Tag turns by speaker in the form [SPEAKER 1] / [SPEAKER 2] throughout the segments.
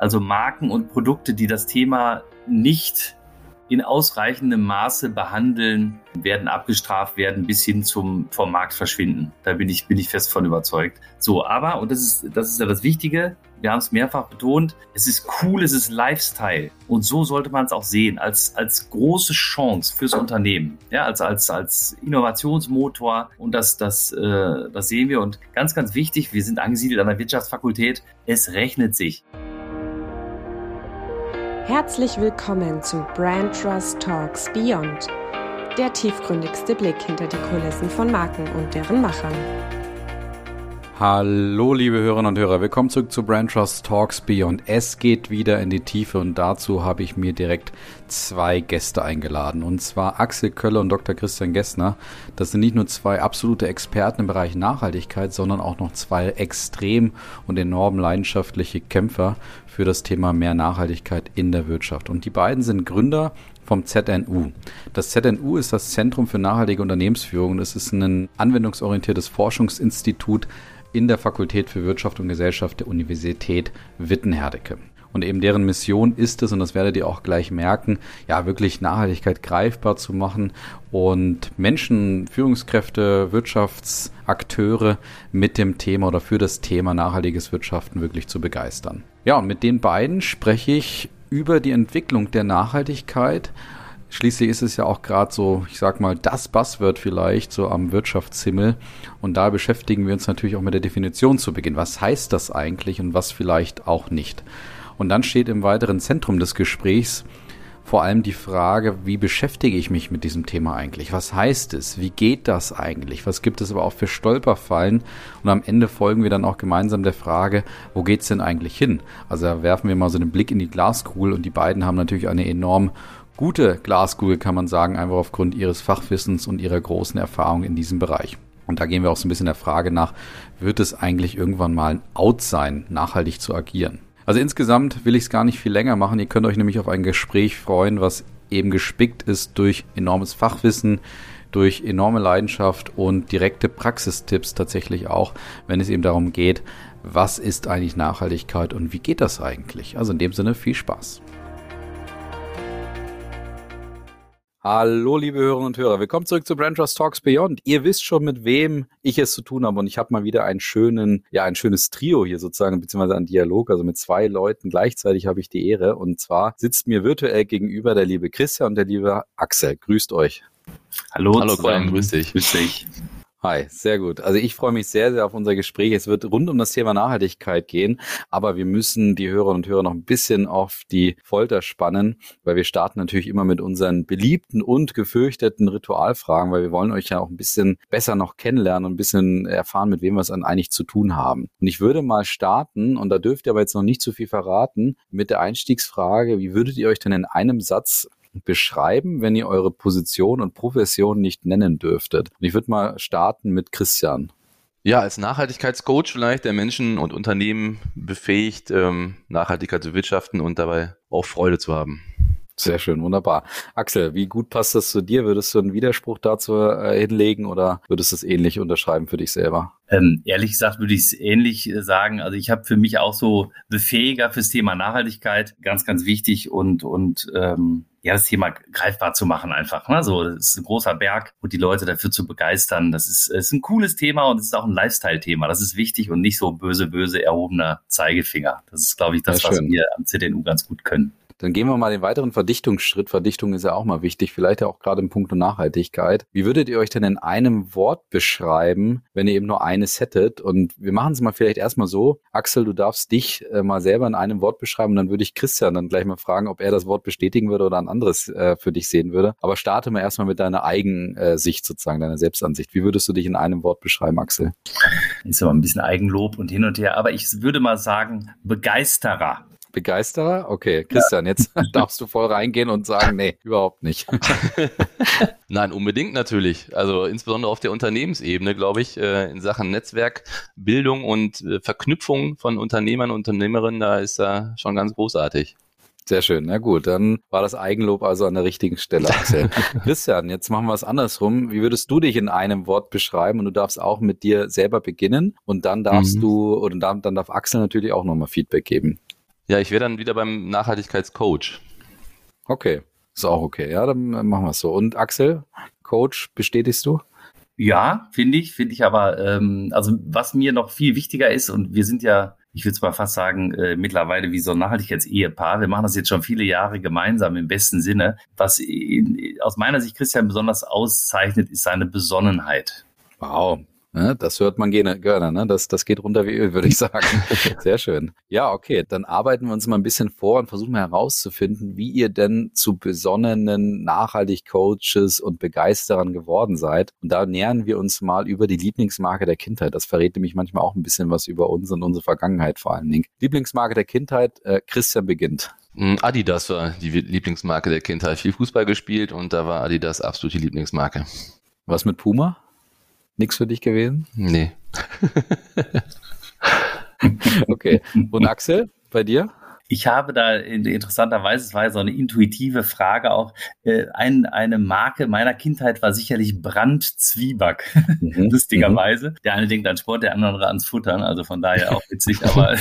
[SPEAKER 1] Also Marken und Produkte, die das Thema nicht in ausreichendem Maße behandeln, werden abgestraft werden bis hin zum vom Markt verschwinden. Da bin ich, bin ich fest von überzeugt. So, aber, und das ist, das ist ja das Wichtige, wir haben es mehrfach betont, es ist cool, es ist Lifestyle. Und so sollte man es auch sehen, als, als große Chance fürs Unternehmen, ja, als, als, als Innovationsmotor. Und das, das, äh, das sehen wir. Und ganz, ganz wichtig, wir sind angesiedelt an der Wirtschaftsfakultät, es rechnet sich.
[SPEAKER 2] Herzlich willkommen zu Brand Trust Talks Beyond, der tiefgründigste Blick hinter die Kulissen von Marken und deren Machern.
[SPEAKER 3] Hallo, liebe Hörerinnen und Hörer, willkommen zurück zu Brand Trust Talks Beyond. Es geht wieder in die Tiefe und dazu habe ich mir direkt zwei Gäste eingeladen. Und zwar Axel Kölle und Dr. Christian Gessner. Das sind nicht nur zwei absolute Experten im Bereich Nachhaltigkeit, sondern auch noch zwei extrem und enorm leidenschaftliche Kämpfer für das Thema mehr Nachhaltigkeit in der Wirtschaft. Und die beiden sind Gründer vom ZNU. Das ZNU ist das Zentrum für nachhaltige Unternehmensführung. Es ist ein anwendungsorientiertes Forschungsinstitut in der Fakultät für Wirtschaft und Gesellschaft der Universität Wittenherdecke. Und eben deren Mission ist es, und das werdet ihr auch gleich merken, ja, wirklich Nachhaltigkeit greifbar zu machen und Menschen, Führungskräfte, Wirtschaftsakteure mit dem Thema oder für das Thema nachhaltiges Wirtschaften wirklich zu begeistern. Ja, und mit den beiden spreche ich über die Entwicklung der Nachhaltigkeit. Schließlich ist es ja auch gerade so, ich sag mal, das Buzzword vielleicht so am Wirtschaftshimmel. Und da beschäftigen wir uns natürlich auch mit der Definition zu Beginn. Was heißt das eigentlich und was vielleicht auch nicht? Und dann steht im weiteren Zentrum des Gesprächs vor allem die Frage, wie beschäftige ich mich mit diesem Thema eigentlich? Was heißt es? Wie geht das eigentlich? Was gibt es aber auch für Stolperfallen? Und am Ende folgen wir dann auch gemeinsam der Frage, wo geht es denn eigentlich hin? Also da werfen wir mal so einen Blick in die Glaskugel und die beiden haben natürlich eine enorm gute Glaskugel, kann man sagen, einfach aufgrund ihres Fachwissens und ihrer großen Erfahrung in diesem Bereich. Und da gehen wir auch so ein bisschen der Frage nach, wird es eigentlich irgendwann mal ein Out sein, nachhaltig zu agieren? Also insgesamt will ich es gar nicht viel länger machen. Ihr könnt euch nämlich auf ein Gespräch freuen, was eben gespickt ist durch enormes Fachwissen, durch enorme Leidenschaft und direkte Praxistipps tatsächlich auch, wenn es eben darum geht, was ist eigentlich Nachhaltigkeit und wie geht das eigentlich? Also in dem Sinne viel Spaß. Hallo, liebe Hörerinnen und Hörer. Willkommen zurück zu Brand Trust Talks Beyond. Ihr wisst schon, mit wem ich es zu tun habe. Und ich habe mal wieder einen schönen, ja, ein schönes Trio hier sozusagen, beziehungsweise einen Dialog. Also mit zwei Leuten gleichzeitig habe ich die Ehre. Und zwar sitzt mir virtuell gegenüber der liebe Christian und der liebe Axel. Grüßt euch.
[SPEAKER 1] Hallo, Hallo zusammen. grüß dich.
[SPEAKER 3] Grüß dich. Hi, sehr gut. Also ich freue mich sehr, sehr auf unser Gespräch. Es wird rund um das Thema Nachhaltigkeit gehen, aber wir müssen die Hörerinnen und Hörer noch ein bisschen auf die Folter spannen, weil wir starten natürlich immer mit unseren beliebten und gefürchteten Ritualfragen, weil wir wollen euch ja auch ein bisschen besser noch kennenlernen und ein bisschen erfahren, mit wem wir es dann eigentlich zu tun haben. Und ich würde mal starten, und da dürft ihr aber jetzt noch nicht zu viel verraten, mit der Einstiegsfrage, wie würdet ihr euch denn in einem Satz beschreiben, wenn ihr eure Position und Profession nicht nennen dürftet? Und ich würde mal starten mit Christian.
[SPEAKER 4] Ja, als Nachhaltigkeitscoach vielleicht, der Menschen und Unternehmen befähigt, ähm, Nachhaltigkeit zu wirtschaften und dabei auch Freude zu haben.
[SPEAKER 3] Sehr schön, wunderbar. Axel, wie gut passt das zu dir? Würdest du einen Widerspruch dazu äh, hinlegen oder würdest du es ähnlich unterschreiben für dich selber?
[SPEAKER 1] Ähm, ehrlich gesagt würde ich es ähnlich äh, sagen. Also ich habe für mich auch so Befähiger fürs Thema Nachhaltigkeit, ganz, ganz wichtig und, und ähm, ja, das Thema greifbar zu machen einfach. Ne? So, das ist ein großer Berg und die Leute dafür zu begeistern. Das ist, ist ein cooles Thema und es ist auch ein Lifestyle-Thema. Das ist wichtig und nicht so böse, böse erhobener Zeigefinger. Das ist, glaube ich, das, was wir am CDNU ganz gut können.
[SPEAKER 3] Dann gehen wir mal den weiteren Verdichtungsschritt. Verdichtung ist ja auch mal wichtig, vielleicht ja auch gerade im Punkt Nachhaltigkeit. Wie würdet ihr euch denn in einem Wort beschreiben, wenn ihr eben nur eines hättet? Und wir machen es mal vielleicht erstmal so. Axel, du darfst dich äh, mal selber in einem Wort beschreiben. Dann würde ich Christian dann gleich mal fragen, ob er das Wort bestätigen würde oder ein anderes äh, für dich sehen würde. Aber starte mal erstmal mit deiner Eigensicht sozusagen, deiner Selbstansicht. Wie würdest du dich in einem Wort beschreiben, Axel?
[SPEAKER 1] Ist aber ein bisschen Eigenlob und hin und her. Aber ich würde mal sagen, Begeisterer.
[SPEAKER 3] Begeisterer? Okay, Christian, ja. jetzt darfst du voll reingehen und sagen, nee, überhaupt nicht.
[SPEAKER 4] Nein, unbedingt natürlich. Also insbesondere auf der Unternehmensebene, glaube ich, äh, in Sachen Netzwerkbildung und äh, Verknüpfung von Unternehmern und Unternehmerinnen, da ist er schon ganz großartig.
[SPEAKER 3] Sehr schön. Na gut, dann war das Eigenlob also an der richtigen Stelle, Axel. Christian, jetzt machen wir es andersrum. Wie würdest du dich in einem Wort beschreiben? Und du darfst auch mit dir selber beginnen und dann darfst mhm. du, oder dann, dann darf Axel natürlich auch nochmal Feedback geben.
[SPEAKER 4] Ja, ich wäre dann wieder beim Nachhaltigkeitscoach.
[SPEAKER 3] Okay, ist auch okay. Ja, dann machen wir es so. Und Axel, Coach, bestätigst du?
[SPEAKER 1] Ja, finde ich, finde ich aber, ähm, also was mir noch viel wichtiger ist, und wir sind ja, ich würde es mal fast sagen, äh, mittlerweile wie so ein Nachhaltigkeits-Ehepaar. Wir machen das jetzt schon viele Jahre gemeinsam im besten Sinne. Was in, aus meiner Sicht Christian besonders auszeichnet, ist seine Besonnenheit.
[SPEAKER 3] Wow, Ne, das hört man gerne, gerne ne? das, das geht runter wie Öl, würde ich sagen. Sehr schön. Ja, okay, dann arbeiten wir uns mal ein bisschen vor und versuchen herauszufinden, wie ihr denn zu besonnenen Nachhaltig-Coaches und Begeisterern geworden seid. Und da nähern wir uns mal über die Lieblingsmarke der Kindheit. Das verrät nämlich manchmal auch ein bisschen was über uns und unsere Vergangenheit vor allen Dingen. Lieblingsmarke der Kindheit, äh, Christian beginnt.
[SPEAKER 4] Hm, Adidas war die Lieblingsmarke der Kindheit. Viel Fußball gespielt und da war Adidas absolut die Lieblingsmarke.
[SPEAKER 3] Was mit Puma? Nix für dich gewesen?
[SPEAKER 4] Nee.
[SPEAKER 3] okay. Und Axel, bei dir?
[SPEAKER 1] Ich habe da interessanterweise, es war ja so eine intuitive Frage auch, äh, ein, eine Marke meiner Kindheit war sicherlich Brandzwieback, mhm. lustigerweise. Der eine denkt an Sport, der andere ans Futtern, also von daher auch witzig, aber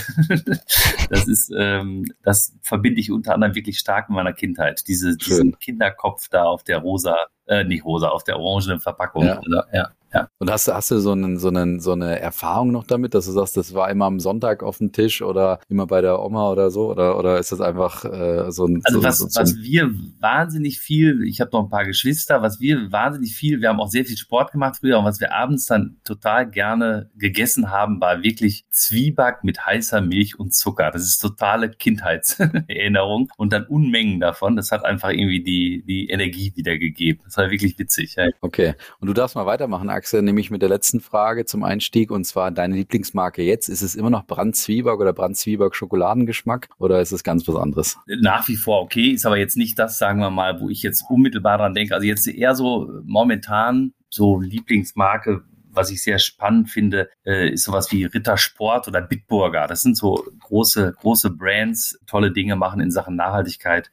[SPEAKER 1] das ist, ähm, das verbinde ich unter anderem wirklich stark mit meiner Kindheit. Diese, diesen Kinderkopf da auf der rosa, äh, nicht rosa, auf der orangenen Verpackung.
[SPEAKER 3] Ja. Oder, ja. Ja. Und hast, hast du so, einen, so, einen, so eine Erfahrung noch damit, dass du sagst, das war immer am Sonntag auf dem Tisch oder immer bei der Oma oder so? Oder, oder ist das einfach äh, so ein.
[SPEAKER 1] Also
[SPEAKER 3] so,
[SPEAKER 1] was,
[SPEAKER 3] so,
[SPEAKER 1] was wir wahnsinnig viel, ich habe noch ein paar Geschwister, was wir wahnsinnig viel, wir haben auch sehr viel Sport gemacht früher und was wir abends dann total gerne gegessen haben, war wirklich Zwieback mit heißer Milch und Zucker. Das ist totale Kindheitserinnerung und dann Unmengen davon. Das hat einfach irgendwie die, die Energie wiedergegeben. Das war wirklich witzig. Ja.
[SPEAKER 3] Okay. Und du darfst mal weitermachen, Axel, nämlich mit der letzten Frage zum Einstieg und zwar deine Lieblingsmarke jetzt. Ist es immer noch Brandzwieback oder Brandzwieback Schokoladengeschmack oder ist es ganz was anderes?
[SPEAKER 1] Nach wie vor okay, ist aber jetzt nicht das, sagen wir mal, wo ich jetzt unmittelbar dran denke. Also jetzt eher so momentan so Lieblingsmarke, was ich sehr spannend finde, äh, ist sowas wie Rittersport oder Bitburger. Das sind so große, große Brands, tolle Dinge machen in Sachen Nachhaltigkeit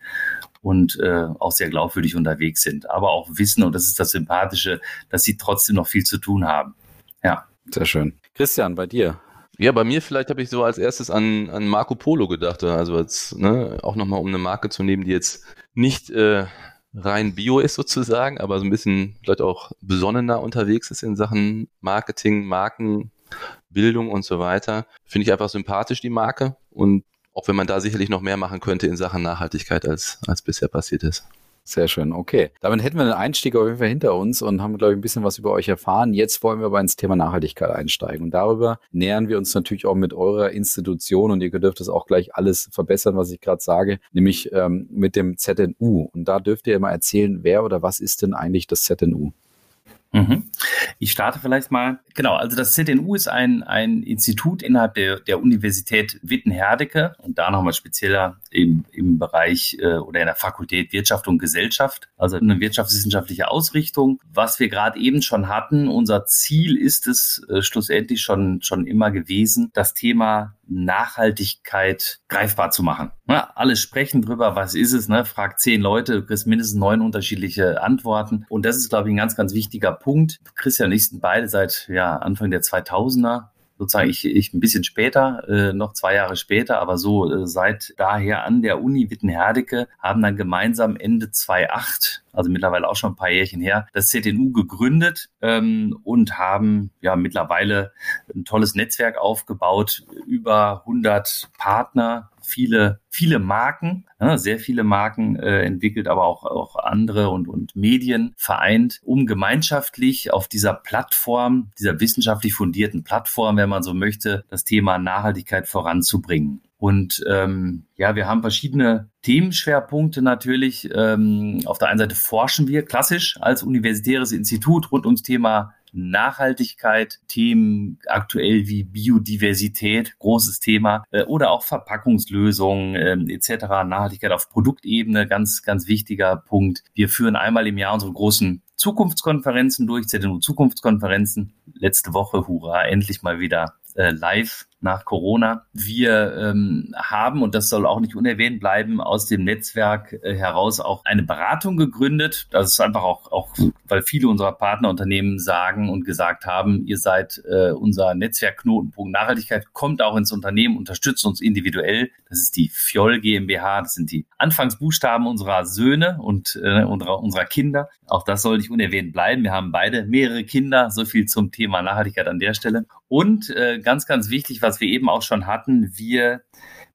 [SPEAKER 1] und äh, auch sehr glaubwürdig unterwegs sind. Aber auch wissen, und das ist das Sympathische, dass sie trotzdem noch viel zu tun haben. Ja.
[SPEAKER 3] Sehr schön. Christian, bei dir?
[SPEAKER 4] Ja, bei mir vielleicht habe ich so als erstes an, an Marco Polo gedacht. Also als, ne, auch nochmal um eine Marke zu nehmen, die jetzt nicht äh, rein Bio ist sozusagen, aber so ein bisschen vielleicht auch besonnener unterwegs ist in Sachen Marketing, Markenbildung und so weiter. Finde ich einfach sympathisch, die Marke. Und auch wenn man da sicherlich noch mehr machen könnte in Sachen Nachhaltigkeit, als, als bisher passiert ist.
[SPEAKER 3] Sehr schön, okay. Damit hätten wir den Einstieg auf jeden Fall hinter uns und haben, glaube ich, ein bisschen was über euch erfahren. Jetzt wollen wir aber ins Thema Nachhaltigkeit einsteigen. Und darüber nähern wir uns natürlich auch mit eurer Institution und ihr dürft das auch gleich alles verbessern, was ich gerade sage, nämlich ähm, mit dem ZNU. Und da dürft ihr mal erzählen, wer oder was ist denn eigentlich das ZNU?
[SPEAKER 1] Mhm. Ich starte vielleicht mal. Genau, also das ZNU ist ein, ein Institut innerhalb der, der Universität Witten-Herdecke und da nochmal spezieller im, im Bereich äh, oder in der Fakultät Wirtschaft und Gesellschaft, also eine wirtschaftswissenschaftliche Ausrichtung. Was wir gerade eben schon hatten, unser Ziel ist es äh, schlussendlich schon, schon immer gewesen, das Thema Nachhaltigkeit greifbar zu machen. Ja, alle sprechen drüber, was ist es, ne? Frag zehn Leute, du kriegst mindestens neun unterschiedliche Antworten. Und das ist, glaube ich, ein ganz, ganz wichtiger Punkt. Christian und ich sind beide seit ja, Anfang der 2000er sozusagen ich, ich ein bisschen später, äh, noch zwei Jahre später, aber so äh, seit daher an der Uni Wittenherdecke haben dann gemeinsam Ende 2008 also mittlerweile auch schon ein paar Jährchen her, das ZNU gegründet ähm, und haben ja mittlerweile ein tolles Netzwerk aufgebaut, über 100 Partner, viele, viele Marken, ja, sehr viele Marken äh, entwickelt, aber auch, auch andere und, und Medien vereint, um gemeinschaftlich auf dieser Plattform, dieser wissenschaftlich fundierten Plattform, wenn man so möchte, das Thema Nachhaltigkeit voranzubringen. Und ähm, ja, wir haben verschiedene Themenschwerpunkte natürlich. Ähm, auf der einen Seite forschen wir klassisch als universitäres Institut rund ums Thema Nachhaltigkeit, Themen aktuell wie Biodiversität, großes Thema, äh, oder auch Verpackungslösungen äh, etc. Nachhaltigkeit auf Produktebene, ganz, ganz wichtiger Punkt. Wir führen einmal im Jahr unsere großen Zukunftskonferenzen durch, ZNU Zukunftskonferenzen. Letzte Woche, hurra, endlich mal wieder äh, live nach Corona. Wir ähm, haben, und das soll auch nicht unerwähnt bleiben, aus dem Netzwerk äh, heraus auch eine Beratung gegründet. Das ist einfach auch, auch, weil viele unserer Partnerunternehmen sagen und gesagt haben, ihr seid äh, unser Netzwerkknotenpunkt Nachhaltigkeit, kommt auch ins Unternehmen, unterstützt uns individuell. Das ist die Fjoll GmbH, das sind die Anfangsbuchstaben unserer Söhne und äh, unserer, unserer Kinder. Auch das soll nicht unerwähnt bleiben. Wir haben beide mehrere Kinder, so viel zum Thema Nachhaltigkeit an der Stelle. Und äh, ganz, ganz wichtig, was wir eben auch schon hatten, wir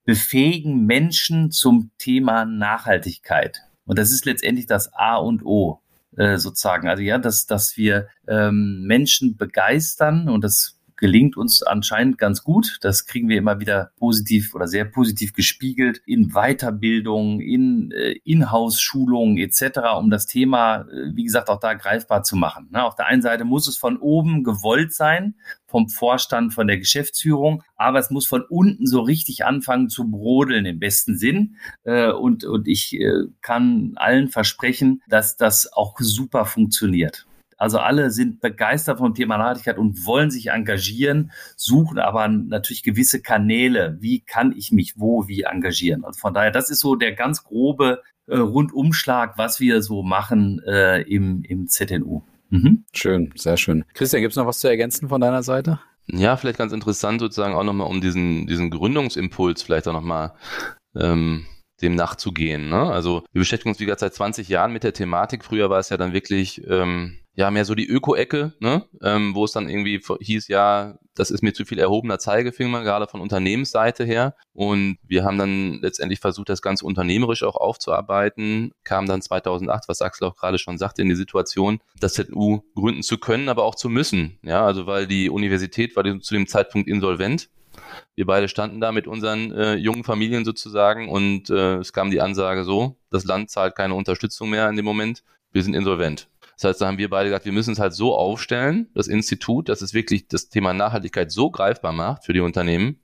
[SPEAKER 1] befähigen Menschen zum Thema Nachhaltigkeit. Und das ist letztendlich das A und O äh, sozusagen. Also ja, dass, dass wir ähm, Menschen begeistern und das gelingt uns anscheinend ganz gut. Das kriegen wir immer wieder positiv oder sehr positiv gespiegelt in Weiterbildung, in äh, Inhouse-Schulungen etc., um das Thema, äh, wie gesagt, auch da greifbar zu machen. Ne? Auf der einen Seite muss es von oben gewollt sein, vom Vorstand, von der Geschäftsführung, aber es muss von unten so richtig anfangen zu brodeln im besten Sinn. Äh, und, und ich kann allen versprechen, dass das auch super funktioniert. Also alle sind begeistert vom Thema Nachhaltigkeit und wollen sich engagieren, suchen aber natürlich gewisse Kanäle. Wie kann ich mich wo wie engagieren? Also von daher, das ist so der ganz grobe äh, Rundumschlag, was wir so machen äh, im, im ZNU.
[SPEAKER 3] Mhm. Schön, sehr schön. Christian, gibt es noch was zu ergänzen von deiner Seite?
[SPEAKER 4] Ja, vielleicht ganz interessant sozusagen auch nochmal um diesen, diesen Gründungsimpuls vielleicht auch nochmal ähm, dem nachzugehen. Ne? Also wir beschäftigen uns wie gesagt seit 20 Jahren mit der Thematik. Früher war es ja dann wirklich ähm, ja mehr so die Öko-Ecke, ne? ähm, wo es dann irgendwie hieß, ja, das ist mir zu viel erhobener Zeigefinger, gerade von Unternehmensseite her. Und wir haben dann letztendlich versucht, das Ganze unternehmerisch auch aufzuarbeiten, kam dann 2008, was Axel auch gerade schon sagte, in die Situation, das ZU gründen zu können, aber auch zu müssen. Ja, also weil die Universität war zu dem Zeitpunkt insolvent. Wir beide standen da mit unseren äh, jungen Familien sozusagen und äh, es kam die Ansage so, das Land zahlt keine Unterstützung mehr in dem Moment, wir sind insolvent. Das heißt, da haben wir beide gesagt, wir müssen es halt so aufstellen, das Institut, dass es wirklich das Thema Nachhaltigkeit so greifbar macht für die Unternehmen,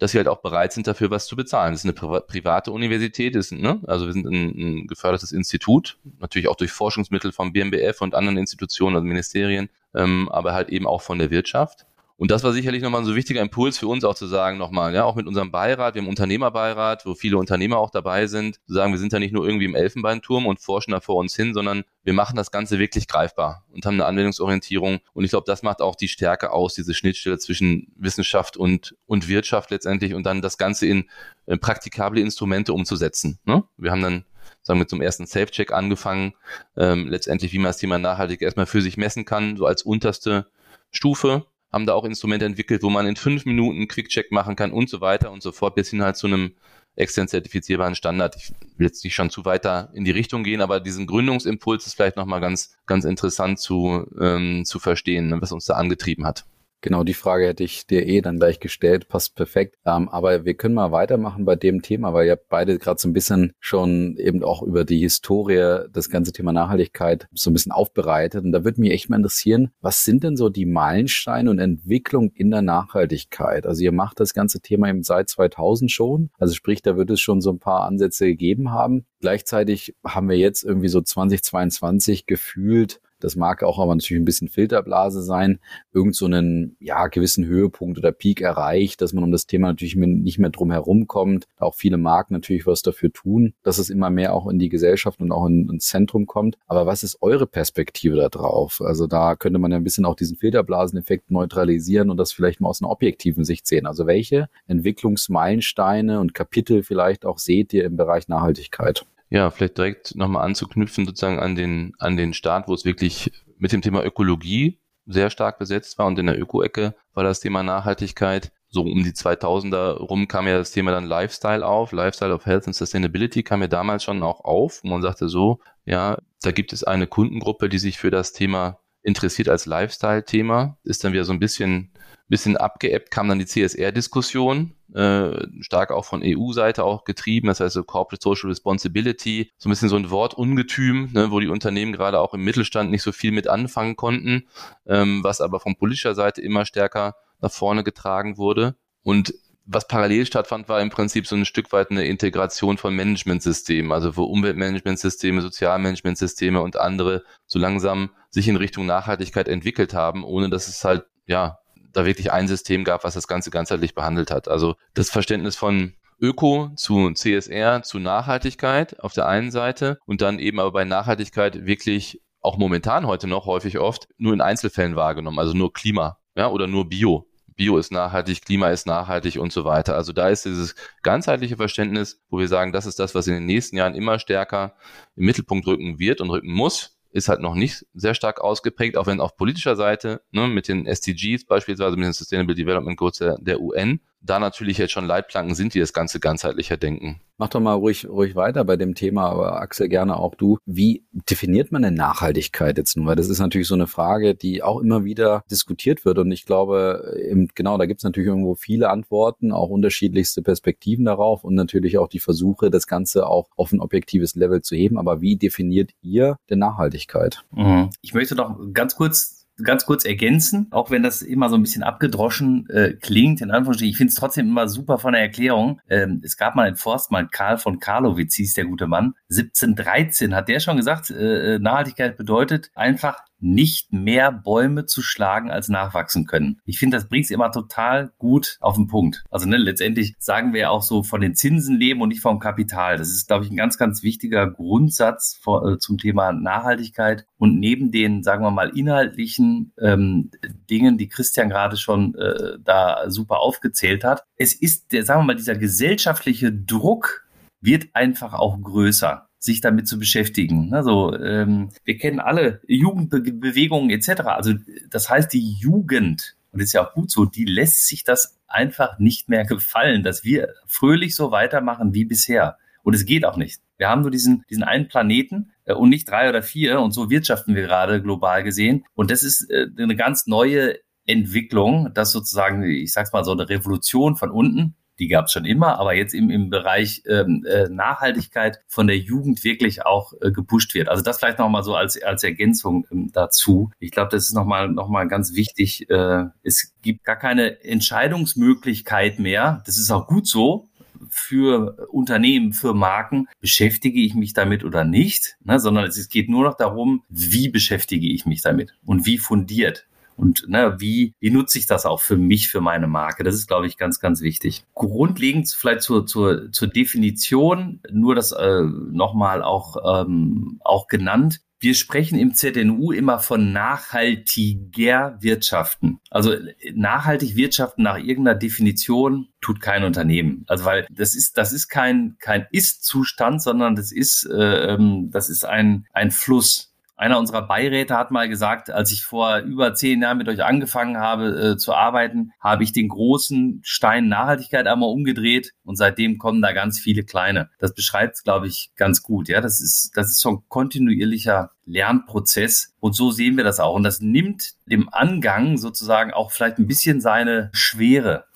[SPEAKER 4] dass sie halt auch bereit sind, dafür was zu bezahlen. Das ist eine Pri private Universität, ist, ne? also wir sind ein, ein gefördertes Institut, natürlich auch durch Forschungsmittel vom BMBF und anderen Institutionen, also Ministerien, ähm, aber halt eben auch von der Wirtschaft. Und das war sicherlich nochmal so ein wichtiger Impuls für uns auch zu sagen nochmal, ja, auch mit unserem Beirat, wir haben Unternehmerbeirat, wo viele Unternehmer auch dabei sind, zu sagen, wir sind da nicht nur irgendwie im Elfenbeinturm und forschen da vor uns hin, sondern wir machen das Ganze wirklich greifbar und haben eine Anwendungsorientierung. Und ich glaube, das macht auch die Stärke aus, diese Schnittstelle zwischen Wissenschaft und, und Wirtschaft letztendlich und dann das Ganze in äh, praktikable Instrumente umzusetzen. Ne? Wir haben dann sagen wir zum ersten Safe-Check angefangen, ähm, letztendlich, wie man das Thema nachhaltig erstmal für sich messen kann, so als unterste Stufe haben da auch Instrumente entwickelt, wo man in fünf Minuten Quick-Check machen kann und so weiter und so fort, bis hin halt zu einem extern zertifizierbaren Standard. Ich will jetzt nicht schon zu weiter in die Richtung gehen, aber diesen Gründungsimpuls ist vielleicht nochmal ganz, ganz interessant zu, ähm, zu verstehen, ne, was uns da angetrieben hat.
[SPEAKER 3] Genau, die Frage hätte ich dir eh dann gleich gestellt, passt perfekt. Ähm, aber wir können mal weitermachen bei dem Thema, weil ihr beide gerade so ein bisschen schon eben auch über die Historie, das ganze Thema Nachhaltigkeit so ein bisschen aufbereitet. Und da würde mich echt mal interessieren, was sind denn so die Meilensteine und Entwicklung in der Nachhaltigkeit? Also ihr macht das ganze Thema eben seit 2000 schon. Also sprich, da wird es schon so ein paar Ansätze gegeben haben. Gleichzeitig haben wir jetzt irgendwie so 2022 gefühlt das mag auch aber natürlich ein bisschen Filterblase sein, irgend so einen ja, gewissen Höhepunkt oder Peak erreicht, dass man um das Thema natürlich nicht mehr drum herum kommt. Auch viele Marken natürlich was dafür tun, dass es immer mehr auch in die Gesellschaft und auch in, ins Zentrum kommt. Aber was ist eure Perspektive da drauf? Also da könnte man ja ein bisschen auch diesen Filterblaseneffekt neutralisieren und das vielleicht mal aus einer objektiven Sicht sehen. Also welche Entwicklungsmeilensteine und Kapitel vielleicht auch seht ihr im Bereich Nachhaltigkeit?
[SPEAKER 4] Ja, vielleicht direkt nochmal anzuknüpfen sozusagen an den, an den Start, wo es wirklich mit dem Thema Ökologie sehr stark besetzt war und in der Öko-Ecke war das Thema Nachhaltigkeit. So um die 2000er rum kam ja das Thema dann Lifestyle auf. Lifestyle of Health and Sustainability kam ja damals schon auch auf. Und man sagte so, ja, da gibt es eine Kundengruppe, die sich für das Thema interessiert als Lifestyle-Thema. Ist dann wieder so ein bisschen bisschen abgeebbt kam dann die CSR-Diskussion, äh, stark auch von EU-Seite auch getrieben, das heißt so Corporate Social Responsibility, so ein bisschen so ein Wortungetüm, ne, wo die Unternehmen gerade auch im Mittelstand nicht so viel mit anfangen konnten, ähm, was aber von politischer Seite immer stärker nach vorne getragen wurde. Und was parallel stattfand, war im Prinzip so ein Stück weit eine Integration von Managementsystemen, also wo Umweltmanagementsysteme, Sozialmanagementsysteme und andere so langsam sich in Richtung Nachhaltigkeit entwickelt haben, ohne dass es halt ja da wirklich ein System gab, was das Ganze ganzheitlich behandelt hat. Also das Verständnis von Öko zu CSR zu Nachhaltigkeit auf der einen Seite und dann eben aber bei Nachhaltigkeit wirklich auch momentan heute noch häufig oft nur in Einzelfällen wahrgenommen, also nur Klima, ja, oder nur Bio. Bio ist nachhaltig, Klima ist nachhaltig und so weiter. Also da ist dieses ganzheitliche Verständnis, wo wir sagen, das ist das, was in den nächsten Jahren immer stärker im Mittelpunkt rücken wird und rücken muss ist halt noch nicht sehr stark ausgeprägt, auch wenn auf politischer Seite ne, mit den SDGs beispielsweise, mit den Sustainable Development Goals der, der UN, da natürlich jetzt schon Leitplanken sind, die das Ganze ganzheitlicher denken.
[SPEAKER 3] Mach doch mal ruhig, ruhig weiter bei dem Thema, aber Axel, gerne auch du. Wie definiert man denn Nachhaltigkeit jetzt nun? Weil das ist natürlich so eine Frage, die auch immer wieder diskutiert wird. Und ich glaube, eben, genau, da gibt es natürlich irgendwo viele Antworten, auch unterschiedlichste Perspektiven darauf und natürlich auch die Versuche, das Ganze auch auf ein objektives Level zu heben. Aber wie definiert ihr denn Nachhaltigkeit?
[SPEAKER 1] Mhm. Ich möchte noch ganz kurz ganz kurz ergänzen, auch wenn das immer so ein bisschen abgedroschen äh, klingt, in Anführungsstrichen. Ich finde es trotzdem immer super von der Erklärung. Ähm, es gab mal einen Forstmann, Karl von Karlowitz hieß der gute Mann. 1713 hat der schon gesagt, äh, äh, Nachhaltigkeit bedeutet einfach nicht mehr Bäume zu schlagen, als nachwachsen können. Ich finde, das bringt es immer total gut auf den Punkt. Also ne, letztendlich sagen wir auch so von den Zinsen leben und nicht vom Kapital. Das ist, glaube ich, ein ganz, ganz wichtiger Grundsatz vor, äh, zum Thema Nachhaltigkeit. Und neben den, sagen wir mal, inhaltlichen ähm, Dingen, die Christian gerade schon äh, da super aufgezählt hat, es ist, der, sagen wir mal, dieser gesellschaftliche Druck wird einfach auch größer sich damit zu beschäftigen. Also ähm, wir kennen alle Jugendbewegungen etc. Also das heißt, die Jugend, und ist ja auch gut so, die lässt sich das einfach nicht mehr gefallen, dass wir fröhlich so weitermachen wie bisher. Und es geht auch nicht. Wir haben nur diesen, diesen einen Planeten äh, und nicht drei oder vier. Und so wirtschaften wir gerade global gesehen. Und das ist äh, eine ganz neue Entwicklung, dass sozusagen, ich sag's mal, so eine Revolution von unten die gab es schon immer, aber jetzt im, im Bereich ähm, äh, Nachhaltigkeit von der Jugend wirklich auch äh, gepusht wird. Also das vielleicht nochmal so als, als Ergänzung ähm, dazu. Ich glaube, das ist nochmal noch mal ganz wichtig. Äh, es gibt gar keine Entscheidungsmöglichkeit mehr. Das ist auch gut so, für Unternehmen, für Marken, beschäftige ich mich damit oder nicht, ne, sondern es geht nur noch darum, wie beschäftige ich mich damit und wie fundiert. Und ne, wie, wie nutze ich das auch für mich, für meine Marke? Das ist, glaube ich, ganz, ganz wichtig. Grundlegend vielleicht zur, zur, zur Definition, nur das äh, nochmal auch, ähm, auch genannt. Wir sprechen im ZNU immer von nachhaltiger Wirtschaften. Also nachhaltig wirtschaften nach irgendeiner Definition tut kein Unternehmen. Also weil das ist das ist kein kein Ist-Zustand, sondern das ist äh, ähm, das ist ein ein Fluss. Einer unserer Beiräte hat mal gesagt, als ich vor über zehn Jahren mit euch angefangen habe äh, zu arbeiten, habe ich den großen Stein Nachhaltigkeit einmal umgedreht und seitdem kommen da ganz viele kleine. Das beschreibt es, glaube ich, ganz gut. Ja, das ist, das ist so ein kontinuierlicher Lernprozess. Und so sehen wir das auch. Und das nimmt dem Angang sozusagen auch vielleicht ein bisschen seine Schwere.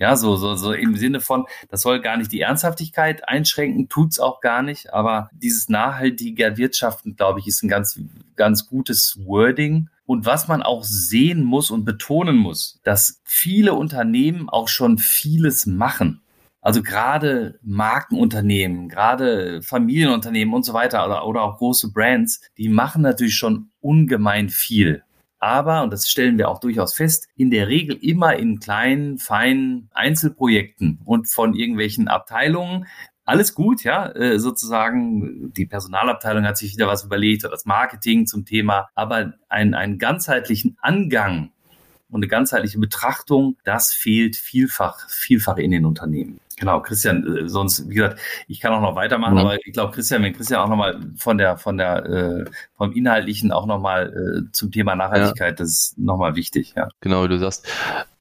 [SPEAKER 1] Ja, so, so, so im Sinne von, das soll gar nicht die Ernsthaftigkeit einschränken, tut's auch gar nicht, aber dieses nachhaltige Wirtschaften, glaube ich, ist ein ganz, ganz gutes Wording. Und was man auch sehen muss und betonen muss, dass viele Unternehmen auch schon vieles machen. Also gerade Markenunternehmen, gerade Familienunternehmen und so weiter oder, oder auch große Brands, die machen natürlich schon ungemein viel aber, und das stellen wir auch durchaus fest, in der Regel immer in kleinen, feinen Einzelprojekten und von irgendwelchen Abteilungen. Alles gut, ja, äh, sozusagen, die Personalabteilung hat sich wieder was überlegt oder das Marketing zum Thema, aber einen, einen ganzheitlichen Angang und eine ganzheitliche Betrachtung, das fehlt vielfach, vielfach in den Unternehmen. Genau, Christian, äh, sonst, wie gesagt, ich kann auch noch weitermachen, mhm. aber ich glaube, Christian, wenn Christian auch nochmal von der, von der, äh, vom Inhaltlichen auch nochmal äh, zum Thema Nachhaltigkeit, ja. das ist nochmal wichtig, ja.
[SPEAKER 4] Genau, wie du sagst.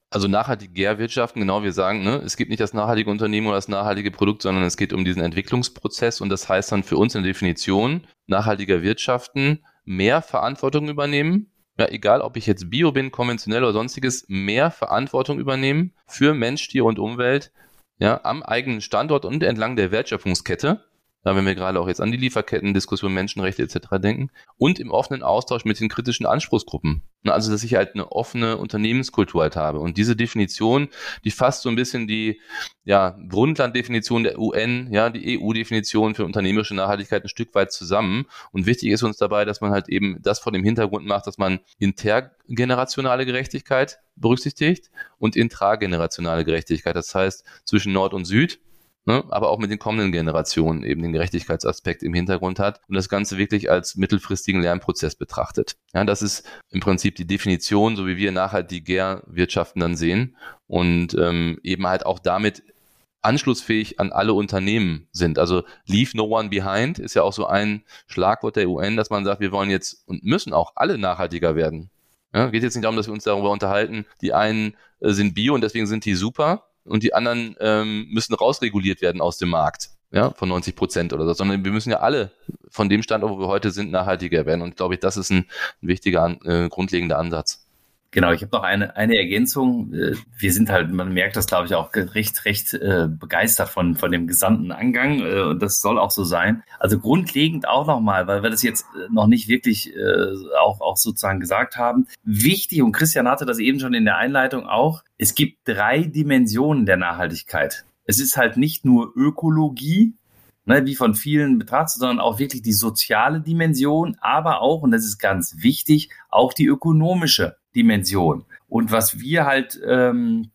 [SPEAKER 4] Also nachhaltige Wirtschaften, genau, wir sagen, ne, es gibt nicht das nachhaltige Unternehmen oder das nachhaltige Produkt, sondern es geht um diesen Entwicklungsprozess und das heißt dann für uns in der Definition, nachhaltiger Wirtschaften, mehr Verantwortung übernehmen, ja, egal ob ich jetzt Bio bin, konventionell oder sonstiges, mehr Verantwortung übernehmen für Mensch, Tier und Umwelt, ja, am eigenen Standort und entlang der Wertschöpfungskette. Ja, wenn wir gerade auch jetzt an die Lieferketten-Diskussion, Menschenrechte etc. denken, und im offenen Austausch mit den kritischen Anspruchsgruppen. Also, dass ich halt eine offene Unternehmenskultur halt habe. Und diese Definition, die fasst so ein bisschen die ja, Grundlanddefinition der UN, ja, die EU-Definition für unternehmerische Nachhaltigkeit ein Stück weit zusammen. Und wichtig ist uns dabei, dass man halt eben das vor dem Hintergrund macht, dass man intergenerationale Gerechtigkeit berücksichtigt und intragenerationale Gerechtigkeit. Das heißt, zwischen Nord und Süd ne, aber auch mit den kommenden Generationen eben den Gerechtigkeitsaspekt im Hintergrund hat und das Ganze wirklich als mittelfristigen Lernprozess betrachtet. Ja, das ist im Prinzip die Definition, so wie wir nachhaltige Wirtschaften dann sehen und ähm, eben halt auch damit anschlussfähig an alle Unternehmen sind. Also leave no one behind ist ja auch so ein Schlagwort der UN, dass man sagt, wir wollen jetzt und müssen auch alle nachhaltiger werden. Ja, geht jetzt nicht darum, dass wir uns darüber unterhalten, die einen äh, sind bio und deswegen sind die super, und die anderen ähm, müssen rausreguliert werden aus dem Markt, ja, von 90 Prozent oder so, sondern wir müssen ja alle von dem Standort, wo wir heute sind, nachhaltiger werden. Und glaube ich, das ist ein, ein wichtiger, äh, grundlegender Ansatz.
[SPEAKER 1] Genau, ich habe noch eine, eine Ergänzung. Äh, wir sind halt, man merkt das, glaube ich, auch recht, recht äh, begeistert von, von dem gesamten Angang. Äh, und das soll auch so sein. Also grundlegend auch nochmal, weil wir das jetzt äh, noch nicht wirklich äh, auch, auch sozusagen gesagt haben. Wichtig, und Christian hatte das eben schon in der Einleitung auch, es gibt drei Dimensionen der Nachhaltigkeit. Es ist halt nicht nur Ökologie, ne, wie von vielen betrachtet, sondern auch wirklich die soziale Dimension, aber auch, und das ist ganz wichtig, auch die ökonomische Dimension. Und was wir halt ähm,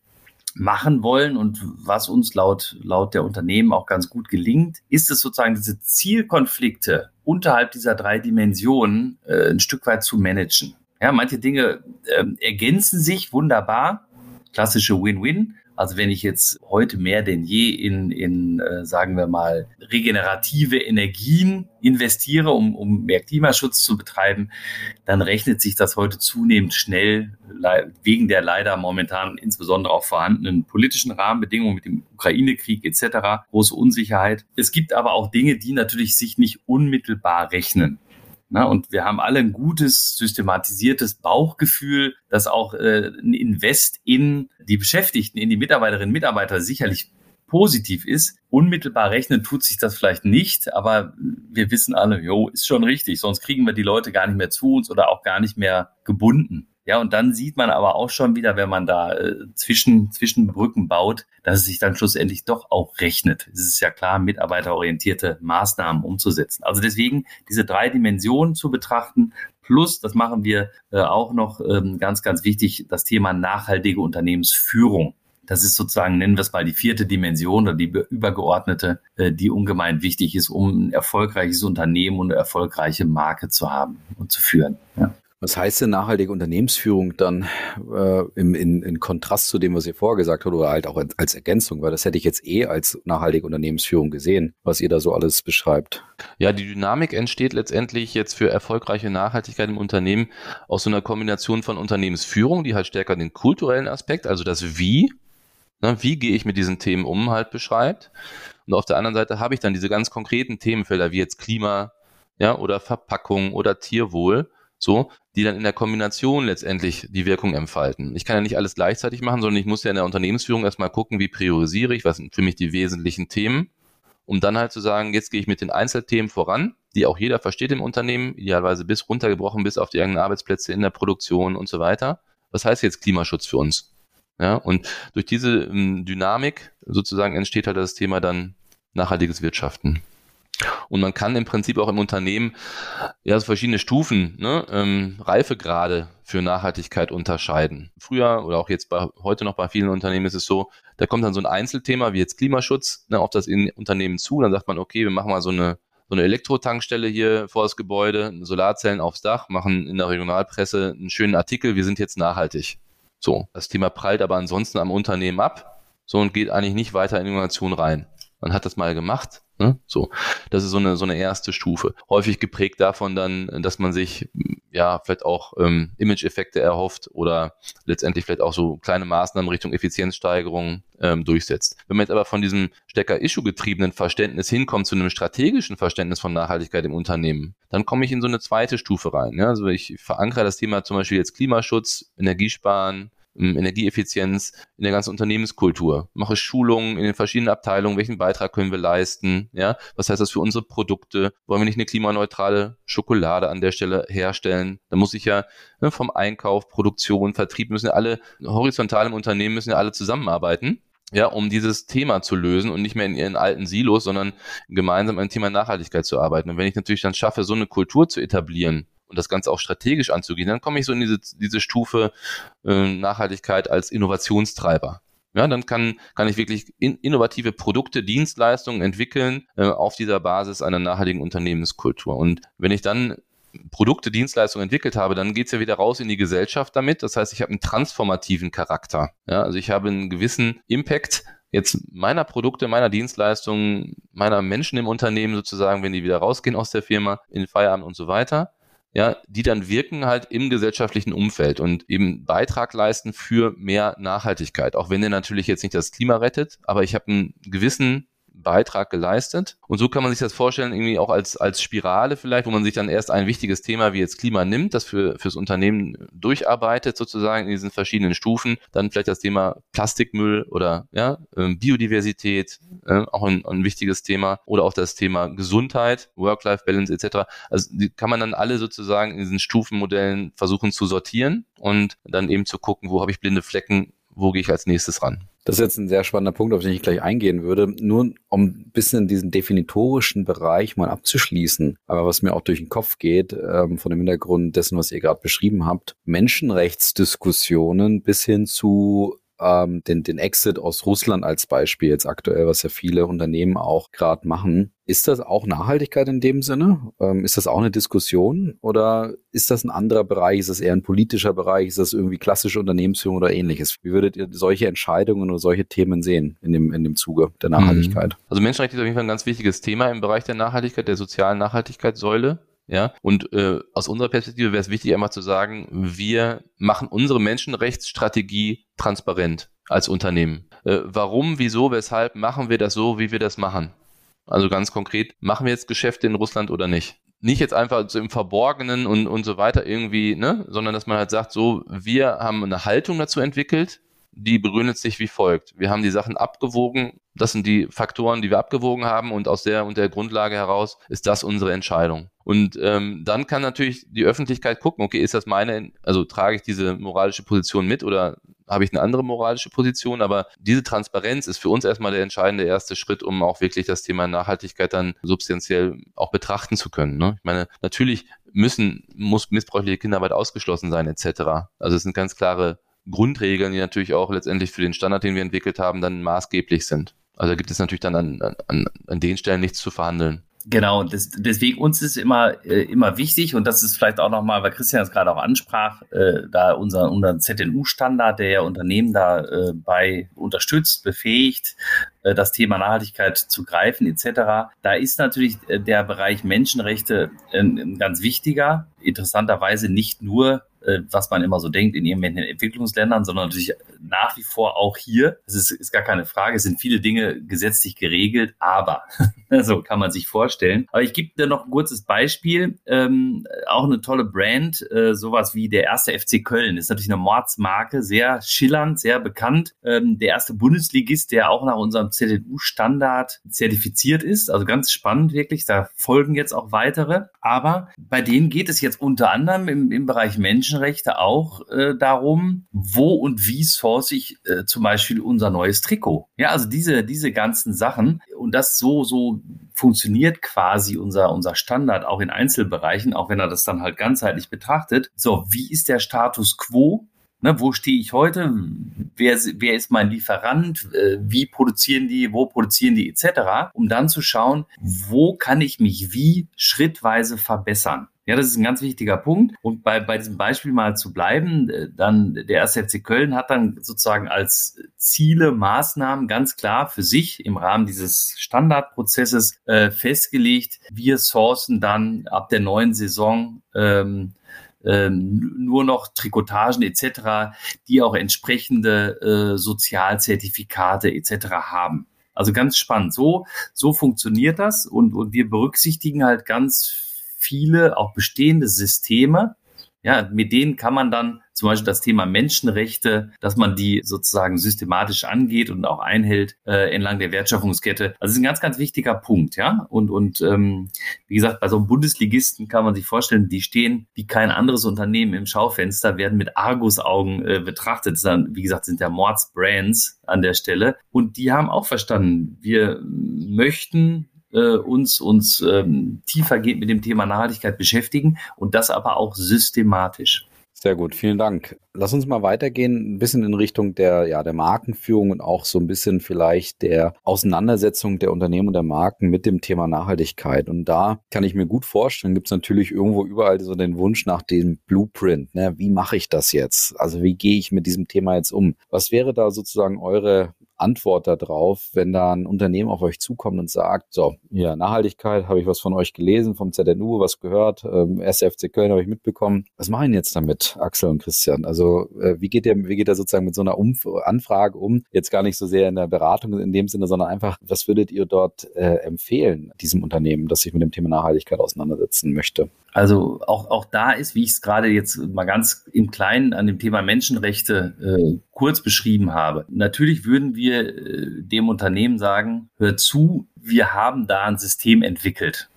[SPEAKER 1] machen wollen und was uns laut, laut der Unternehmen auch ganz gut gelingt, ist es sozusagen diese Zielkonflikte unterhalb dieser drei Dimensionen äh, ein Stück weit zu managen. Ja, manche Dinge äh, ergänzen sich wunderbar, klassische Win-Win. Also wenn ich jetzt heute mehr denn je in, in äh, sagen wir mal, regenerative Energien investiere, um, um mehr Klimaschutz zu betreiben, dann rechnet sich das heute zunehmend schnell wegen der leider momentan insbesondere auch vorhandenen politischen Rahmenbedingungen mit dem Ukraine-Krieg etc. große Unsicherheit. Es gibt aber auch Dinge, die natürlich sich nicht unmittelbar rechnen. Na, und wir haben alle ein gutes, systematisiertes Bauchgefühl, dass auch äh, ein Invest in die Beschäftigten, in die Mitarbeiterinnen und Mitarbeiter sicherlich positiv ist. Unmittelbar rechnen tut sich das vielleicht nicht, aber wir wissen alle, jo, ist schon richtig, sonst kriegen wir die Leute gar nicht mehr zu uns oder auch gar nicht mehr gebunden. Ja, und dann sieht man aber auch schon wieder, wenn man da äh, zwischen, zwischen Brücken baut, dass es sich dann schlussendlich doch auch rechnet. Es ist ja klar, mitarbeiterorientierte Maßnahmen umzusetzen. Also deswegen diese drei Dimensionen zu betrachten, plus, das machen wir äh, auch noch ähm, ganz, ganz wichtig, das Thema nachhaltige Unternehmensführung. Das ist sozusagen, nennen wir es mal die vierte Dimension oder die übergeordnete, äh, die ungemein wichtig ist, um ein erfolgreiches Unternehmen und eine erfolgreiche Marke zu haben und zu führen. Ja.
[SPEAKER 3] Was heißt denn nachhaltige Unternehmensführung dann äh, im, in, in Kontrast zu dem, was ihr vorher gesagt habt oder halt auch als Ergänzung? Weil das hätte ich jetzt eh als nachhaltige Unternehmensführung gesehen, was ihr da so alles beschreibt.
[SPEAKER 4] Ja, die Dynamik entsteht letztendlich jetzt für erfolgreiche Nachhaltigkeit im Unternehmen aus so einer Kombination von Unternehmensführung, die halt stärker den kulturellen Aspekt, also das Wie, ne, wie gehe ich mit diesen Themen um, halt beschreibt. Und auf der anderen Seite habe ich dann diese ganz konkreten Themenfelder wie jetzt Klima, ja, oder Verpackung oder Tierwohl so, die dann in der Kombination letztendlich die Wirkung entfalten. Ich kann ja nicht alles gleichzeitig machen, sondern ich muss ja in der Unternehmensführung erstmal gucken, wie priorisiere ich, was sind für mich die wesentlichen Themen, um dann halt zu sagen, jetzt gehe ich mit den Einzelthemen voran, die auch jeder versteht im Unternehmen, idealerweise bis runtergebrochen bis auf die eigenen Arbeitsplätze in der Produktion und so weiter. Was heißt jetzt Klimaschutz für uns? Ja, und durch diese ähm, Dynamik sozusagen entsteht halt das Thema dann nachhaltiges Wirtschaften. Und man kann im Prinzip auch im Unternehmen ja so verschiedene Stufen, ne, ähm, Reifegrade für Nachhaltigkeit unterscheiden. Früher oder auch jetzt bei, heute noch bei vielen Unternehmen ist es so, da kommt dann so ein Einzelthema wie jetzt Klimaschutz ne, auf das Unternehmen zu. Dann sagt man, okay, wir machen mal so eine so eine Elektrotankstelle hier vor das Gebäude, Solarzellen aufs Dach, machen in der Regionalpresse einen schönen Artikel, wir sind jetzt nachhaltig. So, das Thema prallt aber ansonsten am Unternehmen ab, so und geht eigentlich nicht weiter in Innovation rein. Man hat das mal gemacht, Ne? So, das ist so eine so eine erste Stufe. Häufig geprägt davon dann, dass man sich ja vielleicht auch ähm, Image-Effekte erhofft oder letztendlich vielleicht auch so kleine Maßnahmen Richtung Effizienzsteigerung ähm, durchsetzt. Wenn man jetzt aber von diesem Stecker-Issue-getriebenen Verständnis hinkommt zu einem strategischen Verständnis von Nachhaltigkeit im Unternehmen, dann komme ich in so eine zweite Stufe rein. Ja? Also ich verankere das Thema zum Beispiel jetzt Klimaschutz, Energiesparen, Energieeffizienz in der ganzen Unternehmenskultur. Mache Schulungen in den verschiedenen Abteilungen, welchen Beitrag können wir leisten, ja, was heißt das für unsere Produkte? Wollen wir nicht eine klimaneutrale Schokolade an der Stelle herstellen? Da muss ich ja ne, vom Einkauf, Produktion, Vertrieb müssen ja alle horizontal im Unternehmen müssen ja alle zusammenarbeiten ja, um dieses Thema zu lösen und nicht mehr in ihren alten Silos, sondern gemeinsam an Thema Nachhaltigkeit zu arbeiten. Und wenn ich natürlich dann schaffe, so eine Kultur zu etablieren und das Ganze auch strategisch anzugehen, dann komme ich so in diese, diese Stufe äh, Nachhaltigkeit als Innovationstreiber. Ja, dann kann, kann ich wirklich in, innovative Produkte, Dienstleistungen entwickeln äh, auf dieser Basis einer nachhaltigen Unternehmenskultur. Und wenn ich dann Produkte, Dienstleistungen entwickelt habe, dann geht's ja wieder raus in die Gesellschaft damit. Das heißt, ich habe einen transformativen Charakter. Ja, also ich habe einen gewissen Impact jetzt meiner Produkte, meiner Dienstleistungen, meiner Menschen im Unternehmen sozusagen, wenn die wieder rausgehen aus der Firma, in Feierabend und so weiter ja, die dann wirken halt im gesellschaftlichen Umfeld und eben Beitrag leisten für mehr Nachhaltigkeit. Auch wenn der natürlich jetzt nicht das Klima rettet, aber ich habe einen gewissen Beitrag geleistet. Und so kann man sich das vorstellen, irgendwie auch als, als Spirale vielleicht, wo man sich dann erst ein wichtiges Thema wie jetzt Klima nimmt, das für, fürs Unternehmen durcharbeitet sozusagen in diesen verschiedenen Stufen. Dann vielleicht das Thema Plastikmüll oder ja, ähm, Biodiversität, äh, auch ein, ein wichtiges Thema. Oder auch das Thema Gesundheit, Work-Life-Balance etc. Also die kann man dann alle sozusagen in diesen Stufenmodellen versuchen zu sortieren und dann eben zu gucken, wo habe ich blinde Flecken, wo gehe ich als nächstes ran.
[SPEAKER 3] Das ist jetzt ein sehr spannender Punkt, auf den ich gleich eingehen würde. Nur um ein bisschen diesen definitorischen Bereich mal abzuschließen, aber was mir auch durch den Kopf geht, ähm, von dem Hintergrund dessen, was ihr gerade beschrieben habt, Menschenrechtsdiskussionen bis hin zu ähm, den, den Exit aus Russland als Beispiel jetzt aktuell, was ja viele Unternehmen auch gerade machen. Ist das auch Nachhaltigkeit in dem Sinne? Ähm, ist das auch eine Diskussion oder ist das ein anderer Bereich? Ist das eher ein politischer Bereich? Ist das irgendwie klassische Unternehmensführung oder ähnliches? Wie würdet ihr solche Entscheidungen oder solche Themen sehen in dem, in dem Zuge der mhm. Nachhaltigkeit?
[SPEAKER 4] Also Menschenrechte ist auf jeden Fall ein ganz wichtiges Thema im Bereich der Nachhaltigkeit, der sozialen Nachhaltigkeitssäule. Ja, und äh, aus unserer Perspektive wäre es wichtig, einmal zu sagen, wir machen unsere Menschenrechtsstrategie transparent als Unternehmen. Äh, warum, wieso, weshalb machen wir das so, wie wir das machen? Also ganz konkret, machen wir jetzt Geschäfte in Russland oder nicht? Nicht jetzt einfach so im Verborgenen und, und so weiter irgendwie, ne, sondern dass man halt sagt, so, wir haben eine Haltung dazu entwickelt, die begründet sich wie folgt. Wir haben die Sachen abgewogen, das sind die Faktoren, die wir abgewogen haben und aus der und der Grundlage heraus ist das unsere Entscheidung. Und ähm, dann kann natürlich die Öffentlichkeit gucken, okay, ist das meine, also trage ich diese moralische Position mit oder habe ich eine andere moralische Position, aber diese Transparenz ist für uns erstmal der entscheidende erste Schritt, um auch wirklich das Thema Nachhaltigkeit dann substanziell auch betrachten zu können. Ne? Ich meine, natürlich müssen, muss missbräuchliche Kinderarbeit ausgeschlossen sein, etc. Also es sind ganz klare Grundregeln, die natürlich auch letztendlich für den Standard, den wir entwickelt haben, dann maßgeblich sind. Also da gibt es natürlich dann an, an, an den Stellen nichts zu verhandeln.
[SPEAKER 1] Genau, das, deswegen uns ist immer äh, immer wichtig und das ist vielleicht auch nochmal, weil Christian es gerade auch ansprach, äh, da unser, unser ZNU-Standard, der ja Unternehmen da äh, bei unterstützt, befähigt, äh, das Thema Nachhaltigkeit zu greifen etc. Da ist natürlich äh, der Bereich Menschenrechte ein ganz wichtiger, interessanterweise nicht nur was man immer so denkt in irgendwelchen Entwicklungsländern, sondern natürlich nach wie vor auch hier. Das ist, ist gar keine Frage. Es sind viele Dinge gesetzlich geregelt, aber so kann man sich vorstellen. Aber ich gebe dir noch ein kurzes Beispiel. Ähm, auch eine tolle Brand, äh, sowas wie der erste FC Köln. ist natürlich eine Mordsmarke, sehr schillernd, sehr bekannt. Ähm, der erste Bundesligist, der auch nach unserem ZDU-Standard zertifiziert ist. Also ganz spannend wirklich. Da folgen jetzt auch weitere. Aber bei denen geht es jetzt unter anderem im, im Bereich Menschenrechte auch äh, darum, wo und wie source ich äh, zum Beispiel unser neues Trikot. Ja, also diese, diese ganzen Sachen. Und das so, so funktioniert quasi unser, unser Standard auch in Einzelbereichen, auch wenn er das dann halt ganzheitlich betrachtet. So, wie ist der Status quo? Ne, wo stehe ich heute? Wer, wer ist mein Lieferant? Äh, wie produzieren die? Wo produzieren die? Etc. Um dann zu schauen, wo kann ich mich wie schrittweise verbessern? Ja, das ist ein ganz wichtiger Punkt. Und bei, bei diesem Beispiel mal zu bleiben, äh, dann der erste FC Köln hat dann sozusagen als Ziele, Maßnahmen ganz klar für sich im Rahmen dieses Standardprozesses äh, festgelegt. Wir sourcen dann ab der neuen Saison ähm, ähm, nur noch Trikotagen etc., die auch entsprechende äh, Sozialzertifikate etc. haben. Also ganz spannend. So, so funktioniert das und, und wir berücksichtigen halt ganz viele auch bestehende Systeme. Ja, mit denen kann man dann zum Beispiel das Thema Menschenrechte, dass man die sozusagen systematisch angeht und auch einhält äh, entlang der Wertschöpfungskette. Also ist ein ganz, ganz wichtiger Punkt, ja. Und, und ähm, wie gesagt, bei so einem Bundesligisten kann man sich vorstellen, die stehen wie kein anderes Unternehmen im Schaufenster, werden mit Argusaugen äh, betrachtet. Das wie gesagt, sind ja Mordsbrands an der Stelle. Und die haben auch verstanden, wir möchten äh, uns, uns ähm, tiefergehend mit dem Thema Nachhaltigkeit beschäftigen und das aber auch systematisch.
[SPEAKER 3] Sehr gut, vielen Dank. Lass uns mal weitergehen, ein bisschen in Richtung der, ja, der Markenführung und auch so ein bisschen vielleicht der Auseinandersetzung der Unternehmen und der Marken mit dem Thema Nachhaltigkeit. Und da kann ich mir gut vorstellen, gibt es natürlich irgendwo überall so den Wunsch nach dem Blueprint. Ne? Wie mache ich das jetzt? Also wie gehe ich mit diesem Thema jetzt um? Was wäre da sozusagen eure Antwort darauf, wenn da ein Unternehmen auf euch zukommt und sagt, so, ja, Nachhaltigkeit, habe ich was von euch gelesen, vom ZNU was gehört, ähm, SFC Köln habe ich mitbekommen. Was machen jetzt damit, Axel und Christian? Also äh, wie geht ihr, wie geht ihr sozusagen mit so einer Umf Anfrage um? Jetzt gar nicht so sehr in der Beratung in dem Sinne, sondern einfach, was würdet ihr dort äh, empfehlen, diesem Unternehmen, das sich mit dem Thema Nachhaltigkeit auseinandersetzen möchte?
[SPEAKER 1] Also auch, auch da ist, wie ich es gerade jetzt mal ganz im Kleinen an dem Thema Menschenrechte äh, kurz beschrieben habe. Natürlich würden wir äh, dem Unternehmen sagen, hör zu, wir haben da ein System entwickelt.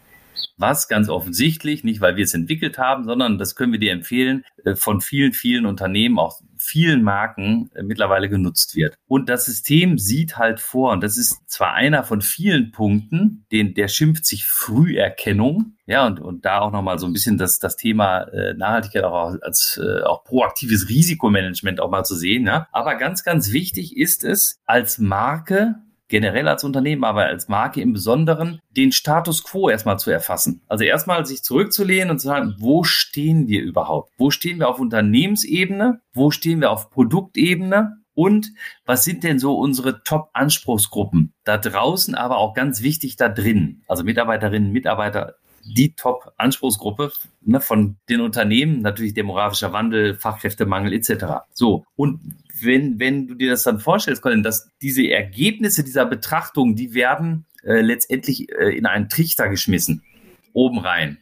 [SPEAKER 1] Was ganz offensichtlich, nicht weil wir es entwickelt haben, sondern das können wir dir empfehlen, äh, von vielen, vielen Unternehmen, auch vielen Marken äh, mittlerweile genutzt wird. Und das System sieht halt vor, und das ist zwar einer von vielen Punkten, den, der schimpft sich Früherkennung, ja, und, und da auch nochmal so ein bisschen das, das Thema äh, Nachhaltigkeit auch als auch proaktives Risikomanagement auch mal zu sehen. Ja. Aber ganz, ganz wichtig ist es, als Marke generell als Unternehmen, aber als Marke im Besonderen, den Status quo erstmal zu erfassen. Also erstmal sich zurückzulehnen und zu sagen, wo stehen wir überhaupt? Wo stehen wir auf Unternehmensebene? Wo stehen wir auf Produktebene? Und was sind denn so unsere Top-Anspruchsgruppen da draußen, aber auch ganz wichtig da drin? Also Mitarbeiterinnen, Mitarbeiter, die Top-Anspruchsgruppe ne, von den Unternehmen, natürlich demografischer Wandel, Fachkräftemangel etc. So, und wenn, wenn du dir das dann vorstellst, Colin, dass diese Ergebnisse dieser Betrachtung, die werden äh, letztendlich äh, in einen Trichter geschmissen, oben rein.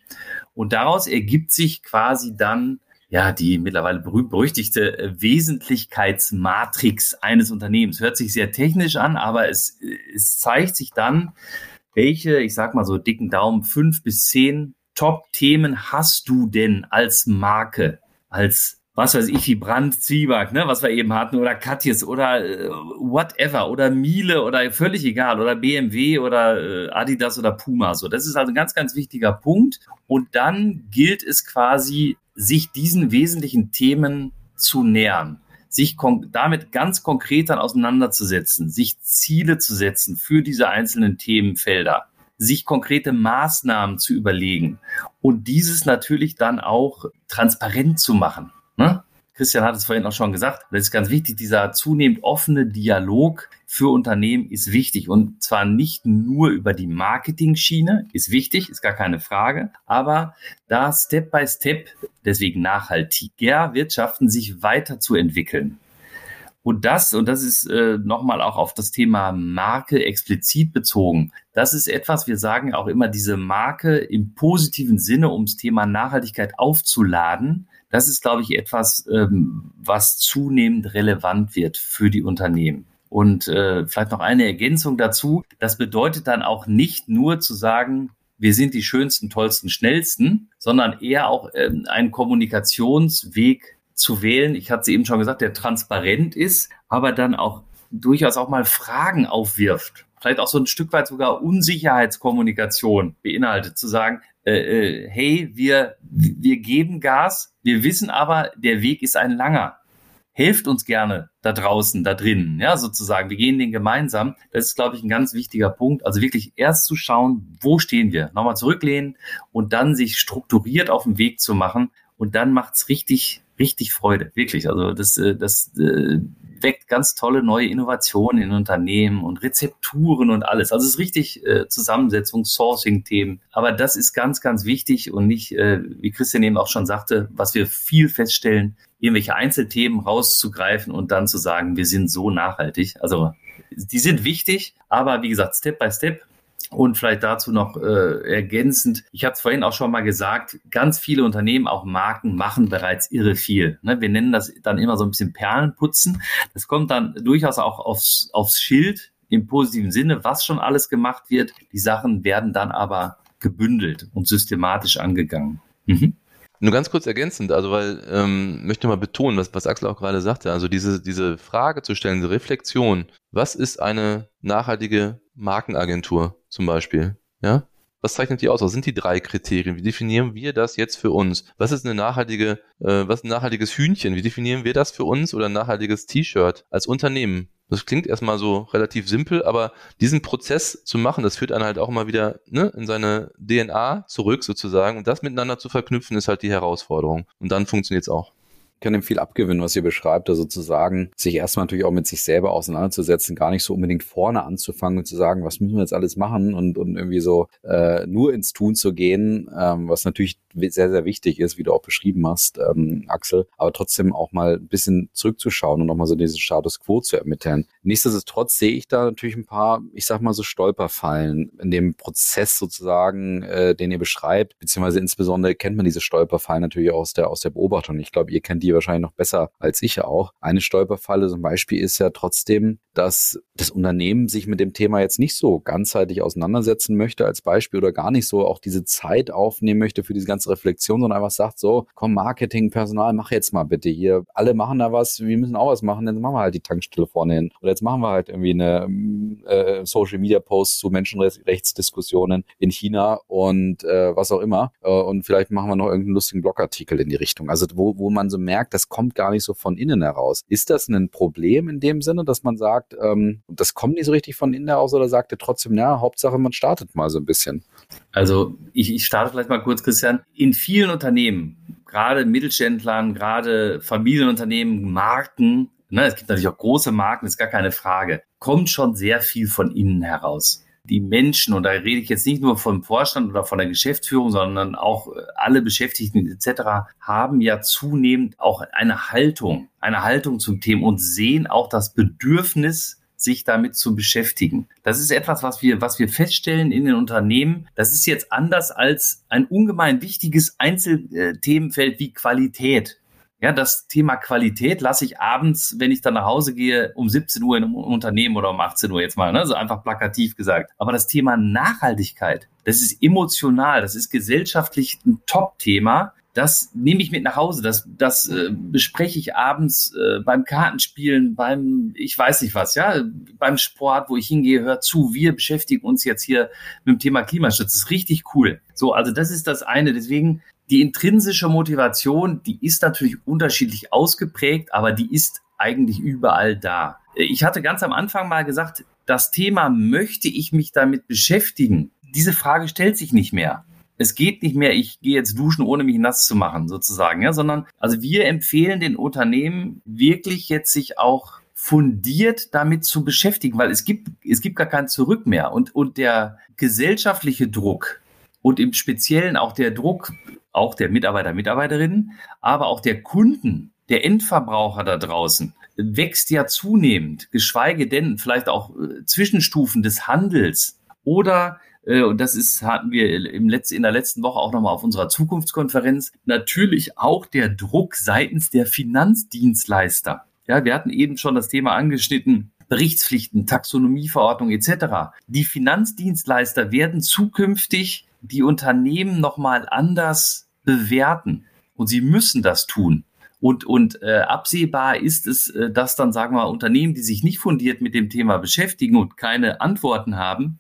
[SPEAKER 1] Und daraus ergibt sich quasi dann ja, die mittlerweile berühmt-berüchtigte äh, Wesentlichkeitsmatrix eines Unternehmens. Hört sich sehr technisch an, aber es, es zeigt sich dann, welche, ich sag mal so dicken Daumen, fünf bis zehn Top-Themen hast du denn als Marke, als was weiß ich, wie Brand, Zwieback, ne, was wir eben hatten, oder Katjes oder äh, whatever, oder Miele oder völlig egal, oder BMW oder äh, Adidas oder Puma. So, das ist also ein ganz, ganz wichtiger Punkt. Und dann gilt es quasi, sich diesen wesentlichen Themen zu nähern sich damit ganz konkret dann auseinanderzusetzen, sich Ziele zu setzen für diese einzelnen Themenfelder, sich konkrete Maßnahmen zu überlegen und dieses natürlich dann auch transparent zu machen. Ne? Christian hat es vorhin auch schon gesagt, das ist ganz wichtig, dieser zunehmend offene Dialog für Unternehmen ist wichtig und zwar nicht nur über die Marketing-Schiene, ist wichtig, ist gar keine Frage, aber da Step by Step, deswegen nachhaltiger Wirtschaften, sich weiterzuentwickeln. Und das, und das ist äh, nochmal auch auf das Thema Marke explizit bezogen, das ist etwas, wir sagen auch immer, diese Marke im positiven Sinne, ums Thema Nachhaltigkeit aufzuladen, das ist, glaube ich, etwas, ähm, was zunehmend relevant wird für die Unternehmen. Und äh, vielleicht noch eine Ergänzung dazu. Das bedeutet dann auch nicht nur zu sagen, wir sind die schönsten, tollsten, schnellsten, sondern eher auch ähm, einen Kommunikationsweg zu wählen. Ich hatte es eben schon gesagt, der transparent ist, aber dann auch durchaus auch mal Fragen aufwirft. Vielleicht auch so ein Stück weit sogar Unsicherheitskommunikation beinhaltet, zu sagen, äh, äh, hey, wir, wir geben Gas, wir wissen aber, der Weg ist ein langer. Helft uns gerne da draußen, da drinnen, ja, sozusagen. Wir gehen den gemeinsam. Das ist, glaube ich, ein ganz wichtiger Punkt. Also wirklich erst zu schauen, wo stehen wir? Nochmal zurücklehnen und dann sich strukturiert auf den Weg zu machen. Und dann macht's richtig, richtig Freude. Wirklich. Also das, äh, das, weckt ganz tolle neue Innovationen in Unternehmen und Rezepturen und alles. Also es ist richtig äh, Zusammensetzung, Sourcing-Themen. Aber das ist ganz, ganz wichtig und nicht, äh, wie Christian eben auch schon sagte, was wir viel feststellen, irgendwelche Einzelthemen rauszugreifen und dann zu sagen, wir sind so nachhaltig. Also die sind wichtig, aber wie gesagt, Step by Step Und vielleicht dazu noch äh, ergänzend, ich hatte es vorhin auch schon mal gesagt, ganz viele Unternehmen, auch Marken, machen bereits irre viel. Ne? Wir nennen das dann immer so ein bisschen Perlenputzen. Das kommt dann durchaus auch aufs, aufs Schild im positiven Sinne, was schon alles gemacht wird. Die Sachen werden dann aber gebündelt und systematisch angegangen. Mhm.
[SPEAKER 4] Nur ganz kurz ergänzend, also weil ähm, möchte mal betonen, was, was Axel auch gerade sagte, also diese, diese Frage zu stellen, diese Reflexion, was ist eine nachhaltige Markenagentur zum Beispiel? Ja? Was zeichnet die aus? Was sind die drei Kriterien? Wie definieren wir das jetzt für uns? Was ist eine nachhaltige, äh, was ein nachhaltiges Hühnchen? Wie definieren wir das für uns oder ein nachhaltiges T-Shirt als Unternehmen? Das klingt erstmal so relativ simpel, aber diesen Prozess zu machen, das führt einen halt auch immer wieder ne, in seine DNA zurück sozusagen. Und das miteinander zu verknüpfen, ist halt die Herausforderung. Und dann funktioniert es auch
[SPEAKER 3] kann dem viel abgewinnen, was ihr beschreibt, also sozusagen sich erstmal natürlich auch mit sich selber auseinanderzusetzen, gar nicht so unbedingt vorne anzufangen und zu sagen, was müssen wir jetzt alles machen und, und irgendwie so äh, nur ins Tun zu gehen, ähm, was natürlich sehr, sehr wichtig ist, wie du auch beschrieben hast, ähm, Axel, aber trotzdem auch mal ein bisschen zurückzuschauen und nochmal so diesen Status quo zu ermitteln. Nichtsdestotrotz sehe ich da natürlich ein paar, ich sag mal so Stolperfallen in dem Prozess sozusagen, äh, den ihr beschreibt, beziehungsweise insbesondere kennt man diese Stolperfallen natürlich aus der, aus der Beobachtung. Ich glaube, ihr kennt die wahrscheinlich noch besser als ich auch. Eine Stolperfalle zum Beispiel ist ja trotzdem, dass das Unternehmen sich mit dem Thema jetzt nicht so ganzheitlich auseinandersetzen möchte als Beispiel oder gar nicht so auch diese Zeit aufnehmen möchte für diese ganze Reflexion, sondern einfach sagt so, komm, Marketing, Personal, mach jetzt mal bitte hier. Alle machen da was, wir müssen auch was machen, dann machen wir halt die Tankstelle vorne hin. Oder jetzt machen wir halt irgendwie eine äh, Social Media Post zu Menschenrechtsdiskussionen in China und äh, was auch immer. Äh, und vielleicht machen wir noch irgendeinen lustigen Blogartikel in die Richtung. Also wo, wo man so merkt, das kommt gar nicht so von innen heraus. Ist das ein Problem in dem Sinne, dass man sagt, ähm, das kommt nicht so richtig von innen heraus oder sagt ihr trotzdem, na, Hauptsache man startet mal so ein bisschen?
[SPEAKER 1] Also ich, ich starte vielleicht mal kurz, Christian. In vielen Unternehmen, gerade Mittelständlern, gerade Familienunternehmen, Marken, ne, es gibt natürlich auch große Marken, ist gar keine Frage, kommt schon sehr viel von innen heraus die Menschen, und da rede ich jetzt nicht nur vom Vorstand oder von der Geschäftsführung, sondern auch alle Beschäftigten etc., haben ja zunehmend auch eine Haltung, eine Haltung zum Thema und sehen auch das Bedürfnis, sich damit zu beschäftigen. Das ist etwas, was wir, was wir feststellen in den Unternehmen. Das ist jetzt anders als ein ungemein wichtiges Einzelthemenfeld wie Qualität. Ja, das Thema Qualität lasse ich abends, wenn ich dann nach Hause gehe, um 17 Uhr in einem Unternehmen oder um 18 Uhr jetzt mal, ne, so einfach plakativ gesagt. Aber das Thema Nachhaltigkeit, das ist emotional, das ist gesellschaftlich ein Top-Thema das nehme ich mit nach Hause. Das, das äh, bespreche ich abends äh, beim Kartenspielen, beim, ich weiß nicht was, ja, beim Sport, wo ich hingehe, hör zu, wir beschäftigen uns jetzt hier mit dem Thema Klimaschutz. Das ist richtig cool. So, also das ist das eine. Deswegen, die intrinsische Motivation, die ist natürlich unterschiedlich ausgeprägt, aber die ist eigentlich überall da. Ich hatte ganz am Anfang mal gesagt, das Thema, möchte ich mich damit beschäftigen? Diese Frage stellt sich nicht mehr es geht nicht mehr, ich gehe jetzt duschen, ohne mich nass zu machen, sozusagen, ja, sondern also wir empfehlen den Unternehmen wirklich jetzt sich auch fundiert damit zu beschäftigen, weil es gibt, es gibt gar kein Zurück mehr und, und der gesellschaftliche Druck und im Speziellen auch der Druck auch der Mitarbeiter, Mitarbeiterinnen, aber auch der Kunden, der Endverbraucher da draußen wächst ja zunehmend, geschweige denn vielleicht auch äh, Zwischenstufen des Handels oder äh, und das ist, hatten wir im Letz-, in der letzten Woche auch nochmal auf unserer Zukunftskonferenz, natürlich auch der Druck seitens der Finanzdienstleister. Ja, wir hatten eben schon das Thema angeschnitten, Berichtspflichten, Taxonomieverordnung etc. Die Finanzdienstleister werden zukünftig die Unternehmen nochmal anders bewerten. Und sie müssen das tun. Und, und äh, absehbar ist es, äh, dass dann, sagen wir, Unternehmen, die sich nicht fundiert mit dem Thema beschäftigen und keine Antworten haben,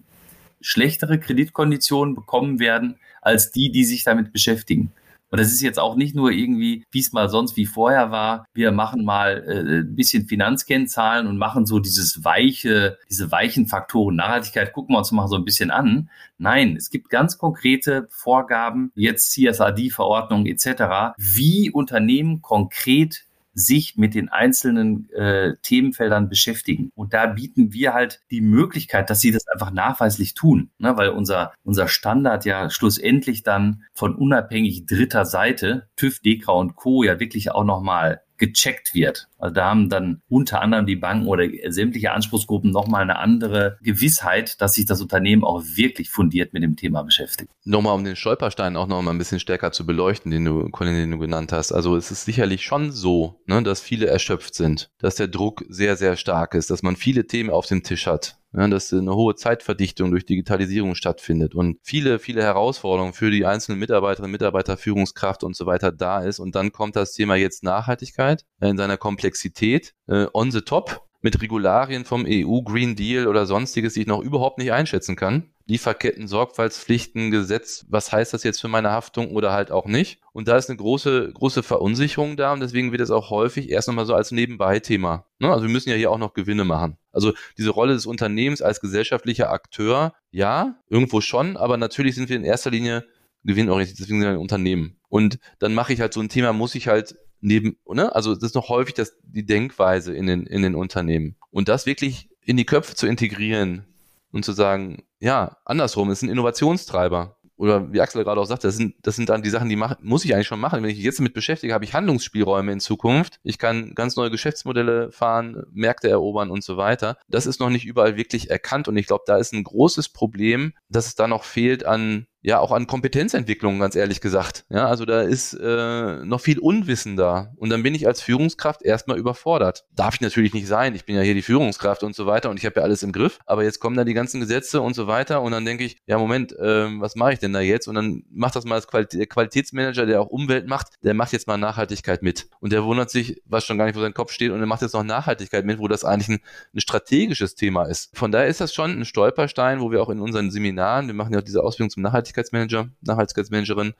[SPEAKER 1] schlechtere Kreditkonditionen bekommen werden als die, die sich damit beschäftigen. Und das ist jetzt auch nicht nur irgendwie, wie es mal sonst wie vorher war. Wir machen mal äh, ein bisschen Finanzkennzahlen und machen so dieses weiche, diese weichen Faktoren Nachhaltigkeit, gucken wir uns mal so ein bisschen an. Nein, es gibt ganz konkrete Vorgaben, jetzt CSRD-Verordnung etc., wie Unternehmen konkret sich mit den einzelnen äh, Themenfeldern beschäftigen. Und da bieten wir halt die Möglichkeit, dass sie das einfach nachweislich tun, ne? weil unser, unser Standard ja schlussendlich dann von unabhängig dritter Seite, TÜV, DEKRA und Co. ja wirklich auch nochmal gecheckt wird. Also da haben dann unter anderem die Banken oder sämtliche Anspruchsgruppen nochmal eine andere Gewissheit, dass sich das Unternehmen auch wirklich fundiert mit dem Thema beschäftigt.
[SPEAKER 4] Nochmal um den Stolperstein auch nochmal ein bisschen stärker zu beleuchten, den du, Colin, den du genannt hast. Also es ist sicherlich schon so, ne, dass viele erschöpft sind, dass der Druck sehr, sehr stark ist, dass man viele Themen auf dem Tisch hat ja, dass eine hohe Zeitverdichtung durch Digitalisierung stattfindet und viele, viele Herausforderungen für die einzelnen Mitarbeiterinnen, Mitarbeiter, Führungskraft und so weiter da ist. Und dann kommt das Thema jetzt Nachhaltigkeit in seiner Komplexität äh, on the top mit Regularien vom EU Green Deal oder sonstiges, die ich noch überhaupt nicht einschätzen kann. Lieferketten, Sorgfaltspflichten, Gesetz, was heißt das jetzt für meine Haftung oder halt auch nicht? Und da ist eine große, große Verunsicherung da und deswegen wird es auch häufig erst nochmal so als Nebenbei-Thema. Ne? Also wir müssen ja hier auch noch Gewinne machen. Also diese Rolle des Unternehmens als gesellschaftlicher Akteur, ja, irgendwo schon, aber natürlich sind wir in erster Linie gewinnorientiert, deswegen sind wir ein Unternehmen. Und dann mache ich halt so ein Thema, muss ich halt neben, ne? Also das ist noch häufig das, die Denkweise in den, in den Unternehmen. Und das wirklich in die Köpfe zu integrieren und zu sagen, ja, andersrum, ist ein Innovationstreiber. Oder wie Axel gerade auch sagt, das sind, das sind dann die Sachen, die mach, muss ich eigentlich schon machen. Wenn ich mich jetzt damit beschäftige, habe ich Handlungsspielräume in Zukunft. Ich kann ganz neue Geschäftsmodelle fahren, Märkte erobern und so weiter. Das ist noch nicht überall wirklich erkannt und ich glaube, da ist ein großes Problem, dass es da noch fehlt an ja auch an Kompetenzentwicklung, ganz ehrlich gesagt. Ja, also da ist äh, noch viel Unwissen da. Und dann bin ich als Führungskraft erstmal überfordert. Darf ich natürlich nicht sein. Ich bin ja hier die Führungskraft und so weiter und ich habe ja alles im Griff. Aber jetzt kommen da die ganzen Gesetze und so weiter und dann denke ich, ja Moment, äh, was mache ich denn da jetzt? Und dann macht das mal als Quali der Qualitätsmanager, der auch Umwelt macht, der macht jetzt mal Nachhaltigkeit mit. Und der wundert sich, was schon gar nicht vor seinem Kopf steht und der macht jetzt noch Nachhaltigkeit mit, wo das eigentlich ein, ein strategisches Thema ist. Von daher ist das schon ein Stolperstein, wo wir auch in unseren Seminaren, wir machen ja auch diese Ausbildung zum Nachhaltigkeit Nachhaltigkeitsmanager, Nachhaltigkeitsmanagerin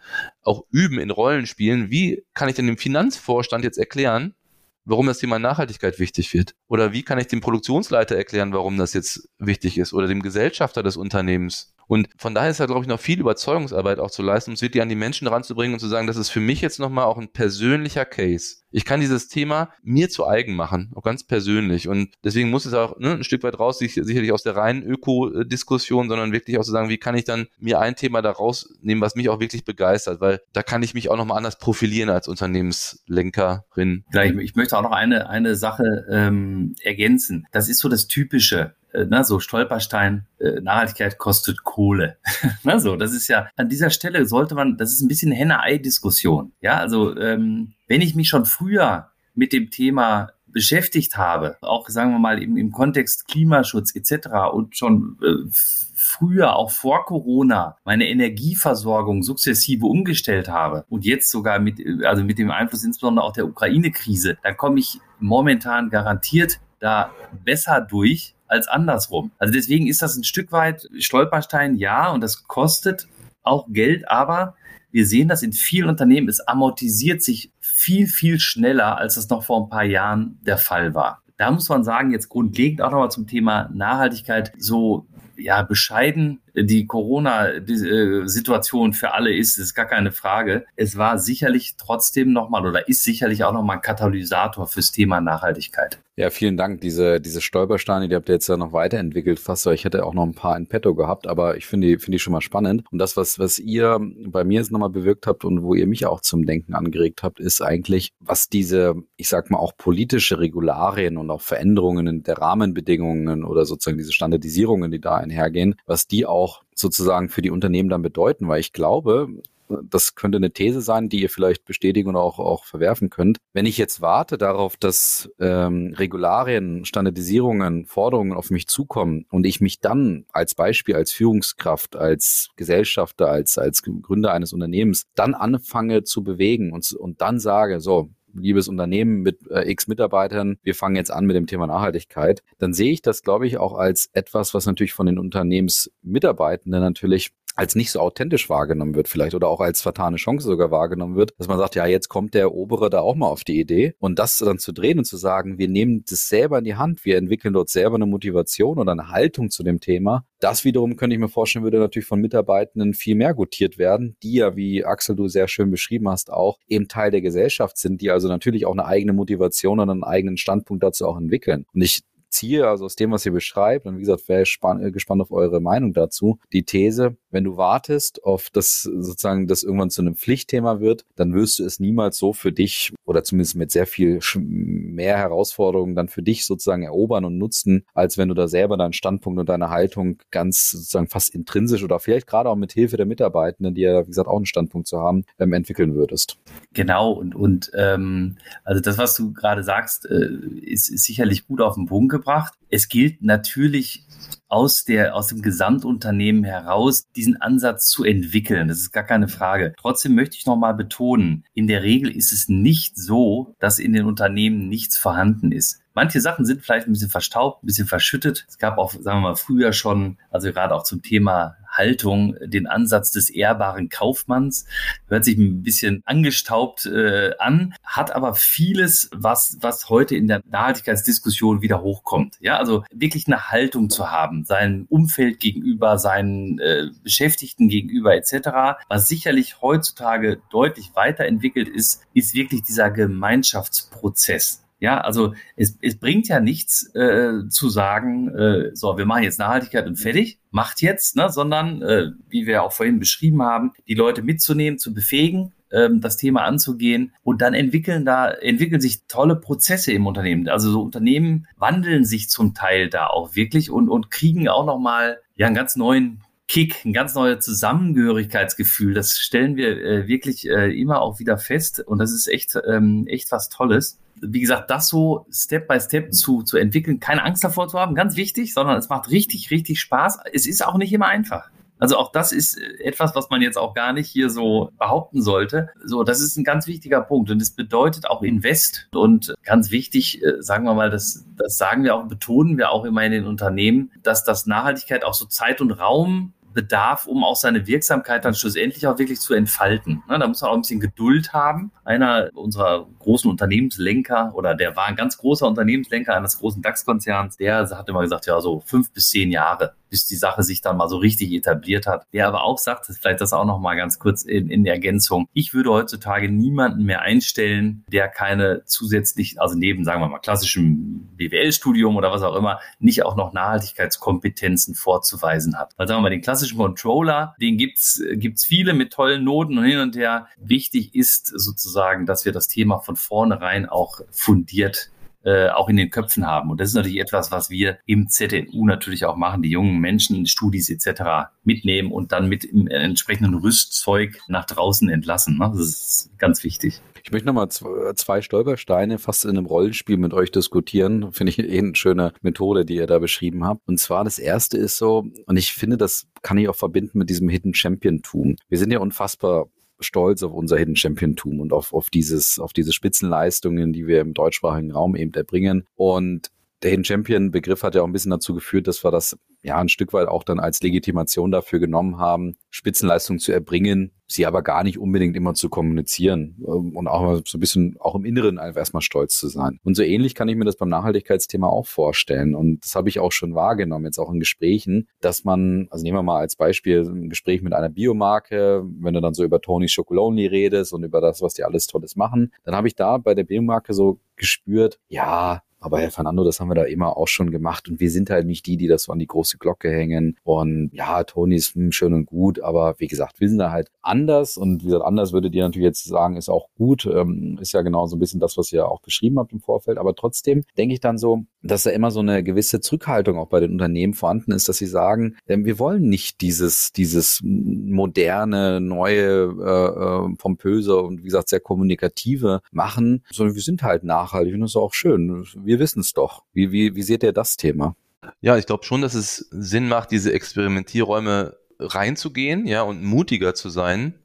[SPEAKER 4] auch üben in Rollenspielen. Wie kann ich denn dem Finanzvorstand jetzt erklären, warum das Thema Nachhaltigkeit wichtig wird? Oder wie kann ich dem Produktionsleiter erklären, warum das jetzt wichtig ist? Oder dem Gesellschafter des Unternehmens? Und von daher ist da, glaube ich, noch viel Überzeugungsarbeit auch zu leisten, um es wirklich an die Menschen ranzubringen und zu sagen, das ist für mich jetzt nochmal auch ein persönlicher Case. Ich kann dieses Thema mir zu eigen machen, auch ganz persönlich. Und deswegen muss es auch ne, ein Stück weit raus, sicherlich aus der reinen Öko-Diskussion, sondern wirklich auch zu sagen, wie kann ich dann mir ein Thema da rausnehmen, was mich auch wirklich begeistert, weil da kann ich mich auch nochmal anders profilieren als Unternehmenslenkerin.
[SPEAKER 1] Ja, ich, ich möchte auch noch eine, eine Sache ähm, ergänzen. Das ist so das Typische äh, ne, so Stolperstein, äh, Nachhaltigkeit kostet Kohle. ne, so, das ist ja, an dieser Stelle sollte man, das ist ein bisschen Henne-Ei-Diskussion. Ja, also ähm, wenn ich mich schon früher mit dem Thema beschäftigt habe, auch sagen wir mal im, im Kontext Klimaschutz etc. und schon äh, früher, auch vor Corona, meine Energieversorgung sukzessive umgestellt habe und jetzt sogar mit, also mit dem Einfluss insbesondere auch der Ukraine-Krise, dann komme ich momentan garantiert da besser durch, als andersrum. Also deswegen ist das ein Stück weit Stolperstein, ja, und das kostet auch Geld, aber wir sehen das in vielen Unternehmen, es amortisiert sich viel, viel schneller, als es noch vor ein paar Jahren der Fall war. Da muss man sagen, jetzt grundlegend auch nochmal zum Thema Nachhaltigkeit, so ja, bescheiden die Corona-Situation für alle ist, ist gar keine Frage. Es war sicherlich trotzdem nochmal oder ist sicherlich auch nochmal ein Katalysator fürs Thema Nachhaltigkeit.
[SPEAKER 3] Ja, vielen Dank. Diese, diese Stolpersteine, die habt ihr jetzt ja noch weiterentwickelt fast. Ich hätte auch noch ein paar in petto gehabt, aber ich finde die, finde die schon mal spannend. Und das, was, was ihr bei mir jetzt nochmal bewirkt habt und wo ihr mich auch zum Denken angeregt habt, ist eigentlich, was diese, ich sag mal, auch politische Regularien und auch Veränderungen der Rahmenbedingungen oder sozusagen diese Standardisierungen, die da einhergehen, was die auch sozusagen für die Unternehmen dann bedeuten, weil ich glaube, das könnte eine These sein, die ihr vielleicht bestätigen oder auch, auch verwerfen könnt. Wenn ich jetzt warte darauf, dass ähm, Regularien, Standardisierungen, Forderungen auf mich zukommen und ich mich dann als Beispiel, als Führungskraft, als Gesellschafter, als, als Gründer eines Unternehmens dann anfange zu bewegen und, und dann sage, so, liebes Unternehmen mit äh, x Mitarbeitern, wir fangen jetzt an mit dem Thema Nachhaltigkeit, dann sehe ich das, glaube ich, auch als etwas, was natürlich von den Unternehmensmitarbeitenden natürlich als nicht so authentisch wahrgenommen wird vielleicht oder auch als vertane Chance sogar wahrgenommen wird, dass man sagt, ja, jetzt kommt der Obere da auch mal auf die Idee und das dann zu drehen und zu sagen, wir nehmen das selber in die Hand, wir entwickeln dort selber eine Motivation oder eine Haltung zu dem Thema. Das wiederum könnte ich mir vorstellen, würde natürlich von Mitarbeitenden viel mehr gutiert werden, die ja, wie Axel du sehr schön beschrieben hast, auch eben Teil der Gesellschaft sind, die also natürlich auch eine eigene Motivation und einen eigenen Standpunkt dazu auch entwickeln. Und ich ziehe, also aus dem, was ihr beschreibt, und wie gesagt, wäre spann, äh, gespannt auf eure Meinung dazu, die These, wenn du wartest auf das sozusagen, das irgendwann zu einem Pflichtthema wird, dann wirst du es niemals so für dich oder zumindest mit sehr viel mehr Herausforderungen dann für dich sozusagen erobern und nutzen, als wenn du da selber deinen Standpunkt und deine Haltung ganz sozusagen fast intrinsisch oder vielleicht gerade auch mit Hilfe der Mitarbeitenden, die ja, wie gesagt, auch einen Standpunkt zu haben, ähm, entwickeln würdest.
[SPEAKER 1] Genau, und, und ähm, also das, was du gerade sagst, äh, ist, ist sicherlich gut auf den Punkt gebracht. Es gilt natürlich aus der, aus dem Gesamtunternehmen heraus diesen Ansatz zu entwickeln. Das ist gar keine Frage. Trotzdem möchte ich nochmal betonen, in der Regel ist es nicht so, dass in den Unternehmen nichts vorhanden ist. Manche Sachen sind vielleicht ein bisschen verstaubt, ein bisschen verschüttet. Es gab auch, sagen wir mal, früher schon, also gerade auch zum Thema Haltung, den Ansatz des ehrbaren Kaufmanns. Hört sich ein bisschen angestaubt äh, an, hat aber vieles, was, was heute in der Nachhaltigkeitsdiskussion wieder hochkommt. Ja, also wirklich eine Haltung zu haben, seinem Umfeld gegenüber, seinen äh, Beschäftigten gegenüber etc. Was sicherlich heutzutage deutlich weiterentwickelt ist, ist wirklich dieser Gemeinschaftsprozess. Ja, also es, es bringt ja nichts äh, zu sagen, äh, so, wir machen jetzt Nachhaltigkeit und fertig, macht jetzt, ne, sondern, äh, wie wir auch vorhin beschrieben haben, die Leute mitzunehmen, zu befähigen, ähm, das Thema anzugehen und dann entwickeln da, entwickeln sich tolle Prozesse im Unternehmen. Also so Unternehmen wandeln sich zum Teil da auch wirklich und, und kriegen auch nochmal ja einen ganz neuen Kick, ein ganz neues Zusammengehörigkeitsgefühl. Das stellen wir äh, wirklich äh, immer auch wieder fest und das ist echt, ähm, echt was Tolles wie gesagt, das so Step by Step zu, zu entwickeln, keine Angst davor zu haben, ganz wichtig, sondern es macht richtig, richtig Spaß. Es ist auch nicht immer einfach. Also auch das ist etwas, was man jetzt auch gar nicht hier so behaupten sollte. So, das ist ein ganz wichtiger Punkt und es bedeutet auch Invest und ganz wichtig, äh, sagen wir mal, das, das sagen wir auch, betonen wir auch immer in den Unternehmen, dass das Nachhaltigkeit auch so Zeit und Raum bedarf, um auch seine Wirksamkeit dann schlussendlich auch wirklich zu entfalten. Ne, da muss man auch ein bisschen Geduld haben. Einer unserer großen Unternehmenslenker oder der war ein ganz großer Unternehmenslenker eines großen DAX-Konzerns, der hat immer gesagt, ja, so fünf bis zehn Jahre bis die Sache sich dann mal so richtig etabliert hat. Der aber auch sagt, vielleicht das auch noch mal ganz kurz in, in Ergänzung. Ich würde heutzutage niemanden mehr einstellen, der keine zusätzlich, also neben, sagen wir mal, klassischem BWL-Studium oder was auch immer, nicht auch noch Nachhaltigkeitskompetenzen vorzuweisen hat. Weil sagen wir mal, den klassischen Controller, den gibt's gibt's viele mit tollen Noten und hin und her. Wichtig ist sozusagen, dass wir das Thema von vornherein auch fundiert äh, auch in den Köpfen haben. Und das ist natürlich etwas, was wir im ZNU natürlich auch machen, die jungen Menschen, Studis etc. mitnehmen und dann mit im entsprechenden Rüstzeug nach draußen entlassen. Ne? Das ist ganz wichtig.
[SPEAKER 3] Ich möchte nochmal zwei Stolpersteine fast in einem Rollenspiel mit euch diskutieren. Finde ich eh eine schöne Methode, die ihr da beschrieben habt. Und zwar das erste ist so, und ich finde, das kann ich auch verbinden mit diesem Hidden Champion-Tum. Wir sind ja unfassbar stolz auf unser Hidden Championtum und auf, auf dieses, auf diese Spitzenleistungen, die wir im deutschsprachigen Raum eben erbringen. Und der Hidden Champion Begriff hat ja auch ein bisschen dazu geführt, dass wir das ja ein Stück weit auch dann als Legitimation dafür genommen haben, Spitzenleistung zu erbringen, sie aber gar nicht unbedingt immer zu kommunizieren ähm, und auch so ein bisschen auch im Inneren einfach erstmal stolz zu sein. Und so ähnlich kann ich mir das beim Nachhaltigkeitsthema auch vorstellen. Und das habe ich auch schon wahrgenommen, jetzt auch in Gesprächen, dass man, also nehmen wir mal als Beispiel ein Gespräch mit einer Biomarke, wenn du dann so über Tony Chocolonely redest und über das, was die alles Tolles machen, dann habe ich da bei der Biomarke so gespürt, ja, aber Herr Fernando, das haben wir da immer auch schon gemacht und wir sind halt nicht die, die das so an die große Glocke hängen. Und ja, Toni ist hm, schön und gut, aber wie gesagt, wir sind da halt anders und wie gesagt, anders würde dir natürlich jetzt sagen, ist auch gut, ähm, ist ja genau so ein bisschen das, was ihr auch beschrieben habt im Vorfeld. Aber trotzdem denke ich dann so, dass da immer so eine gewisse Zurückhaltung auch bei den Unternehmen vorhanden ist, dass sie sagen, ähm, wir wollen nicht dieses, dieses moderne, neue, äh, äh, pompöse und wie gesagt, sehr kommunikative machen, sondern wir sind halt nachhaltig und das ist auch schön. Wir wissen es doch. Wie, wie, wie seht ihr das Thema?
[SPEAKER 4] Ja, ich glaube schon, dass es Sinn macht, diese Experimentierräume reinzugehen, ja, und mutiger zu sein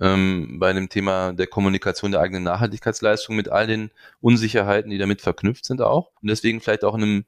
[SPEAKER 4] ähm, bei dem Thema der Kommunikation der eigenen Nachhaltigkeitsleistung mit all den Unsicherheiten, die damit verknüpft sind auch. Und deswegen vielleicht auch in einem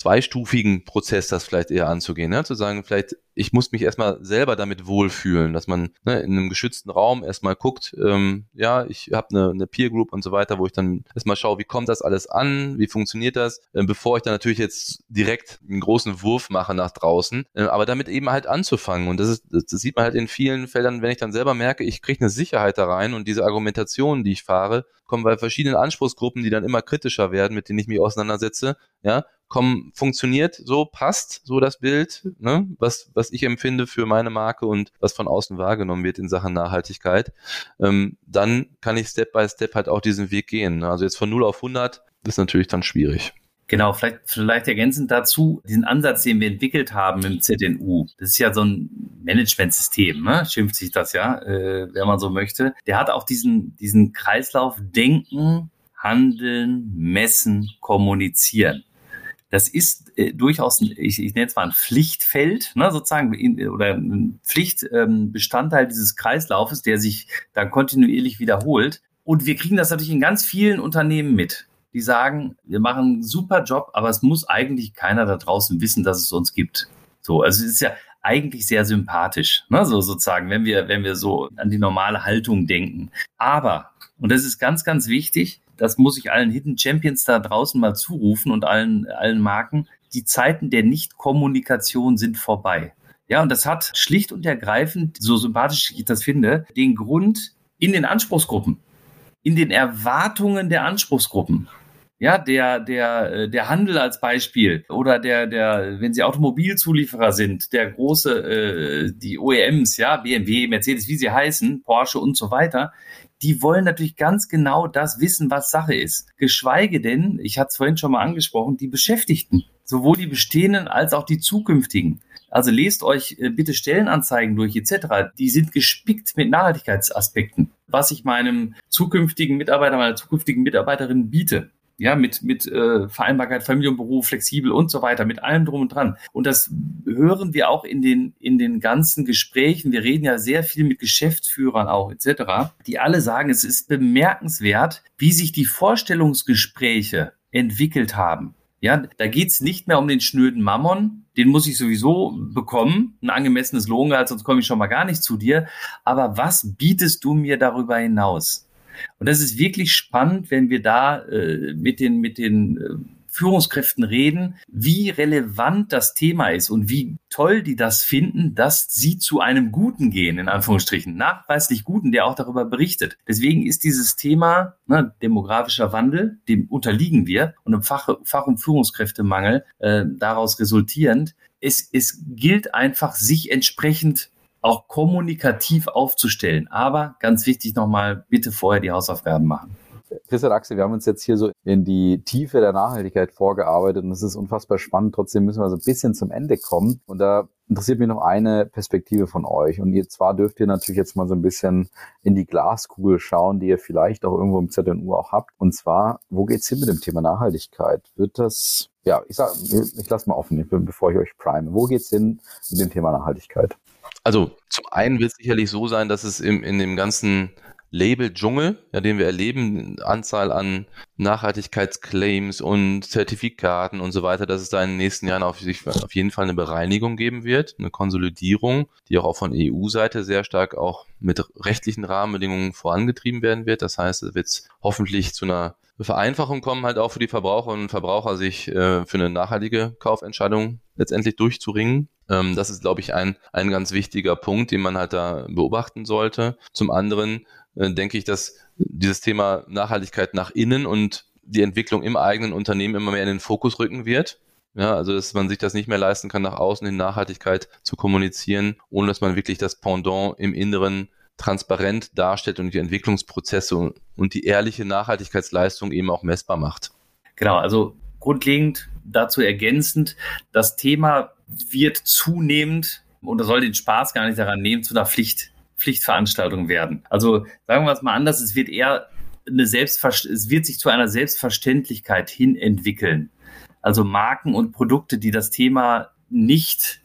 [SPEAKER 4] zweistufigen Prozess das vielleicht eher anzugehen, ne? zu sagen, vielleicht ich muss mich erstmal selber damit wohlfühlen, dass man ne, in einem geschützten Raum erstmal guckt, ähm, ja, ich habe eine, eine Peer Group und so weiter, wo ich dann erstmal schaue, wie kommt das alles an, wie funktioniert das, äh, bevor ich dann natürlich jetzt direkt einen großen Wurf mache nach draußen, äh, aber damit eben halt anzufangen und das ist, das, sieht man halt in vielen Feldern, wenn ich dann selber merke, ich kriege eine Sicherheit da rein und diese Argumentation, die ich fahre, kommen bei verschiedenen Anspruchsgruppen, die dann immer kritischer werden, mit denen ich mich auseinandersetze, ja, komm, funktioniert so, passt so das Bild, ne? was, was ich empfinde für meine Marke und was von außen wahrgenommen wird in Sachen Nachhaltigkeit, ähm, dann kann ich Step by Step halt auch diesen Weg gehen. Ne? Also jetzt von 0 auf 100 ist natürlich dann schwierig.
[SPEAKER 1] Genau, vielleicht, vielleicht ergänzend dazu, diesen Ansatz, den wir entwickelt haben im ZNU, das ist ja so ein Managementsystem, ne? schimpft sich das ja, äh, wenn man so möchte. Der hat auch diesen, diesen Kreislauf Denken, Handeln, Messen, Kommunizieren. Das ist äh, durchaus, ich, ich nenne es mal ein Pflichtfeld, ne, sozusagen, in, oder ein Pflichtbestandteil ähm, dieses Kreislaufes, der sich dann kontinuierlich wiederholt. Und wir kriegen das natürlich in ganz vielen Unternehmen mit die sagen, wir machen einen super Job, aber es muss eigentlich keiner da draußen wissen, dass es uns gibt. So, also es ist ja eigentlich sehr sympathisch, ne? so sozusagen, wenn wir, wenn wir so an die normale Haltung denken. Aber, und das ist ganz, ganz wichtig, das muss ich allen Hidden Champions da draußen mal zurufen und allen, allen Marken, die Zeiten der Nichtkommunikation sind vorbei. Ja, und das hat schlicht und ergreifend, so sympathisch ich das finde, den Grund in den Anspruchsgruppen, in den Erwartungen der Anspruchsgruppen. Ja, der, der, äh, der Handel als Beispiel oder der, der, wenn Sie Automobilzulieferer sind, der große, äh, die OEMs, ja, BMW, Mercedes, wie sie heißen, Porsche und so weiter, die wollen natürlich ganz genau das wissen, was Sache ist. Geschweige denn, ich hatte es vorhin schon mal angesprochen, die Beschäftigten, sowohl die bestehenden als auch die zukünftigen. Also lest euch äh, bitte Stellenanzeigen durch etc. Die sind gespickt mit Nachhaltigkeitsaspekten, was ich meinem zukünftigen Mitarbeiter, meiner zukünftigen Mitarbeiterin biete ja, mit, mit äh, Vereinbarkeit, Familie und Beruf, flexibel und so weiter, mit allem drum und dran. Und das hören wir auch in den, in den ganzen Gesprächen. Wir reden ja sehr viel mit Geschäftsführern auch etc., die alle sagen, es ist bemerkenswert, wie sich die Vorstellungsgespräche entwickelt haben. Ja, da geht's nicht mehr um den schnöden Mammon, den muss ich sowieso bekommen, ein angemessenes Lohngehalt, sonst komme ich schon mal gar nicht zu dir. Aber was bietest du mir darüber hinaus? Und das ist wirklich spannend, wenn wir da äh, mit den, mit den äh, Führungskräften reden, wie relevant das Thema ist und wie toll die das finden, dass sie zu einem Guten gehen, in Anführungsstrichen, nachweislich Guten, der auch darüber berichtet. Deswegen ist dieses Thema ne, demografischer Wandel, dem unterliegen wir und im Fach, Fach- und Führungskräftemangel äh, daraus resultierend, es, es gilt einfach, sich entsprechend auch kommunikativ aufzustellen. Aber ganz wichtig nochmal, bitte vorher die Hausaufgaben machen.
[SPEAKER 3] Christian Axel, wir haben uns jetzt hier so in die Tiefe der Nachhaltigkeit vorgearbeitet und es ist unfassbar spannend. Trotzdem müssen wir so ein bisschen zum Ende kommen. Und da interessiert mich noch eine Perspektive von euch. Und ihr zwar dürft ihr natürlich jetzt mal so ein bisschen in die Glaskugel schauen, die ihr vielleicht auch irgendwo im ZNU auch habt. Und zwar, wo geht's hin mit dem Thema Nachhaltigkeit? Wird das, ja, ich sag, ich lasse mal offen, bevor ich euch prime. Wo geht's hin mit dem Thema Nachhaltigkeit?
[SPEAKER 4] Also zum einen wird es sicherlich so sein, dass es im, in dem ganzen Label-Dschungel, ja, den wir erleben, Anzahl an Nachhaltigkeitsclaims und Zertifikaten und so weiter, dass es da in den nächsten Jahren auf, sich, auf jeden Fall eine Bereinigung geben wird, eine Konsolidierung, die auch von EU-Seite sehr stark auch mit rechtlichen Rahmenbedingungen vorangetrieben werden wird. Das heißt, es wird hoffentlich zu einer Vereinfachung kommen, halt auch für die Verbraucherinnen und Verbraucher, sich äh, für eine nachhaltige Kaufentscheidung letztendlich durchzuringen. Ähm, das ist, glaube ich, ein, ein ganz wichtiger Punkt, den man halt da beobachten sollte. Zum anderen denke ich, dass dieses Thema Nachhaltigkeit nach innen und die Entwicklung im eigenen Unternehmen immer mehr in den Fokus rücken wird. Ja, also dass man sich das nicht mehr leisten kann, nach außen in Nachhaltigkeit zu kommunizieren, ohne dass man wirklich das Pendant im Inneren transparent darstellt und die Entwicklungsprozesse und die ehrliche Nachhaltigkeitsleistung eben auch messbar macht.
[SPEAKER 1] Genau, also grundlegend dazu ergänzend, das Thema wird zunehmend, und das soll den Spaß gar nicht daran nehmen, zu einer Pflicht, Pflichtveranstaltung werden. Also sagen wir es mal anders, es wird eher eine Selbstver es wird sich zu einer Selbstverständlichkeit hin entwickeln. Also Marken und Produkte, die das Thema nicht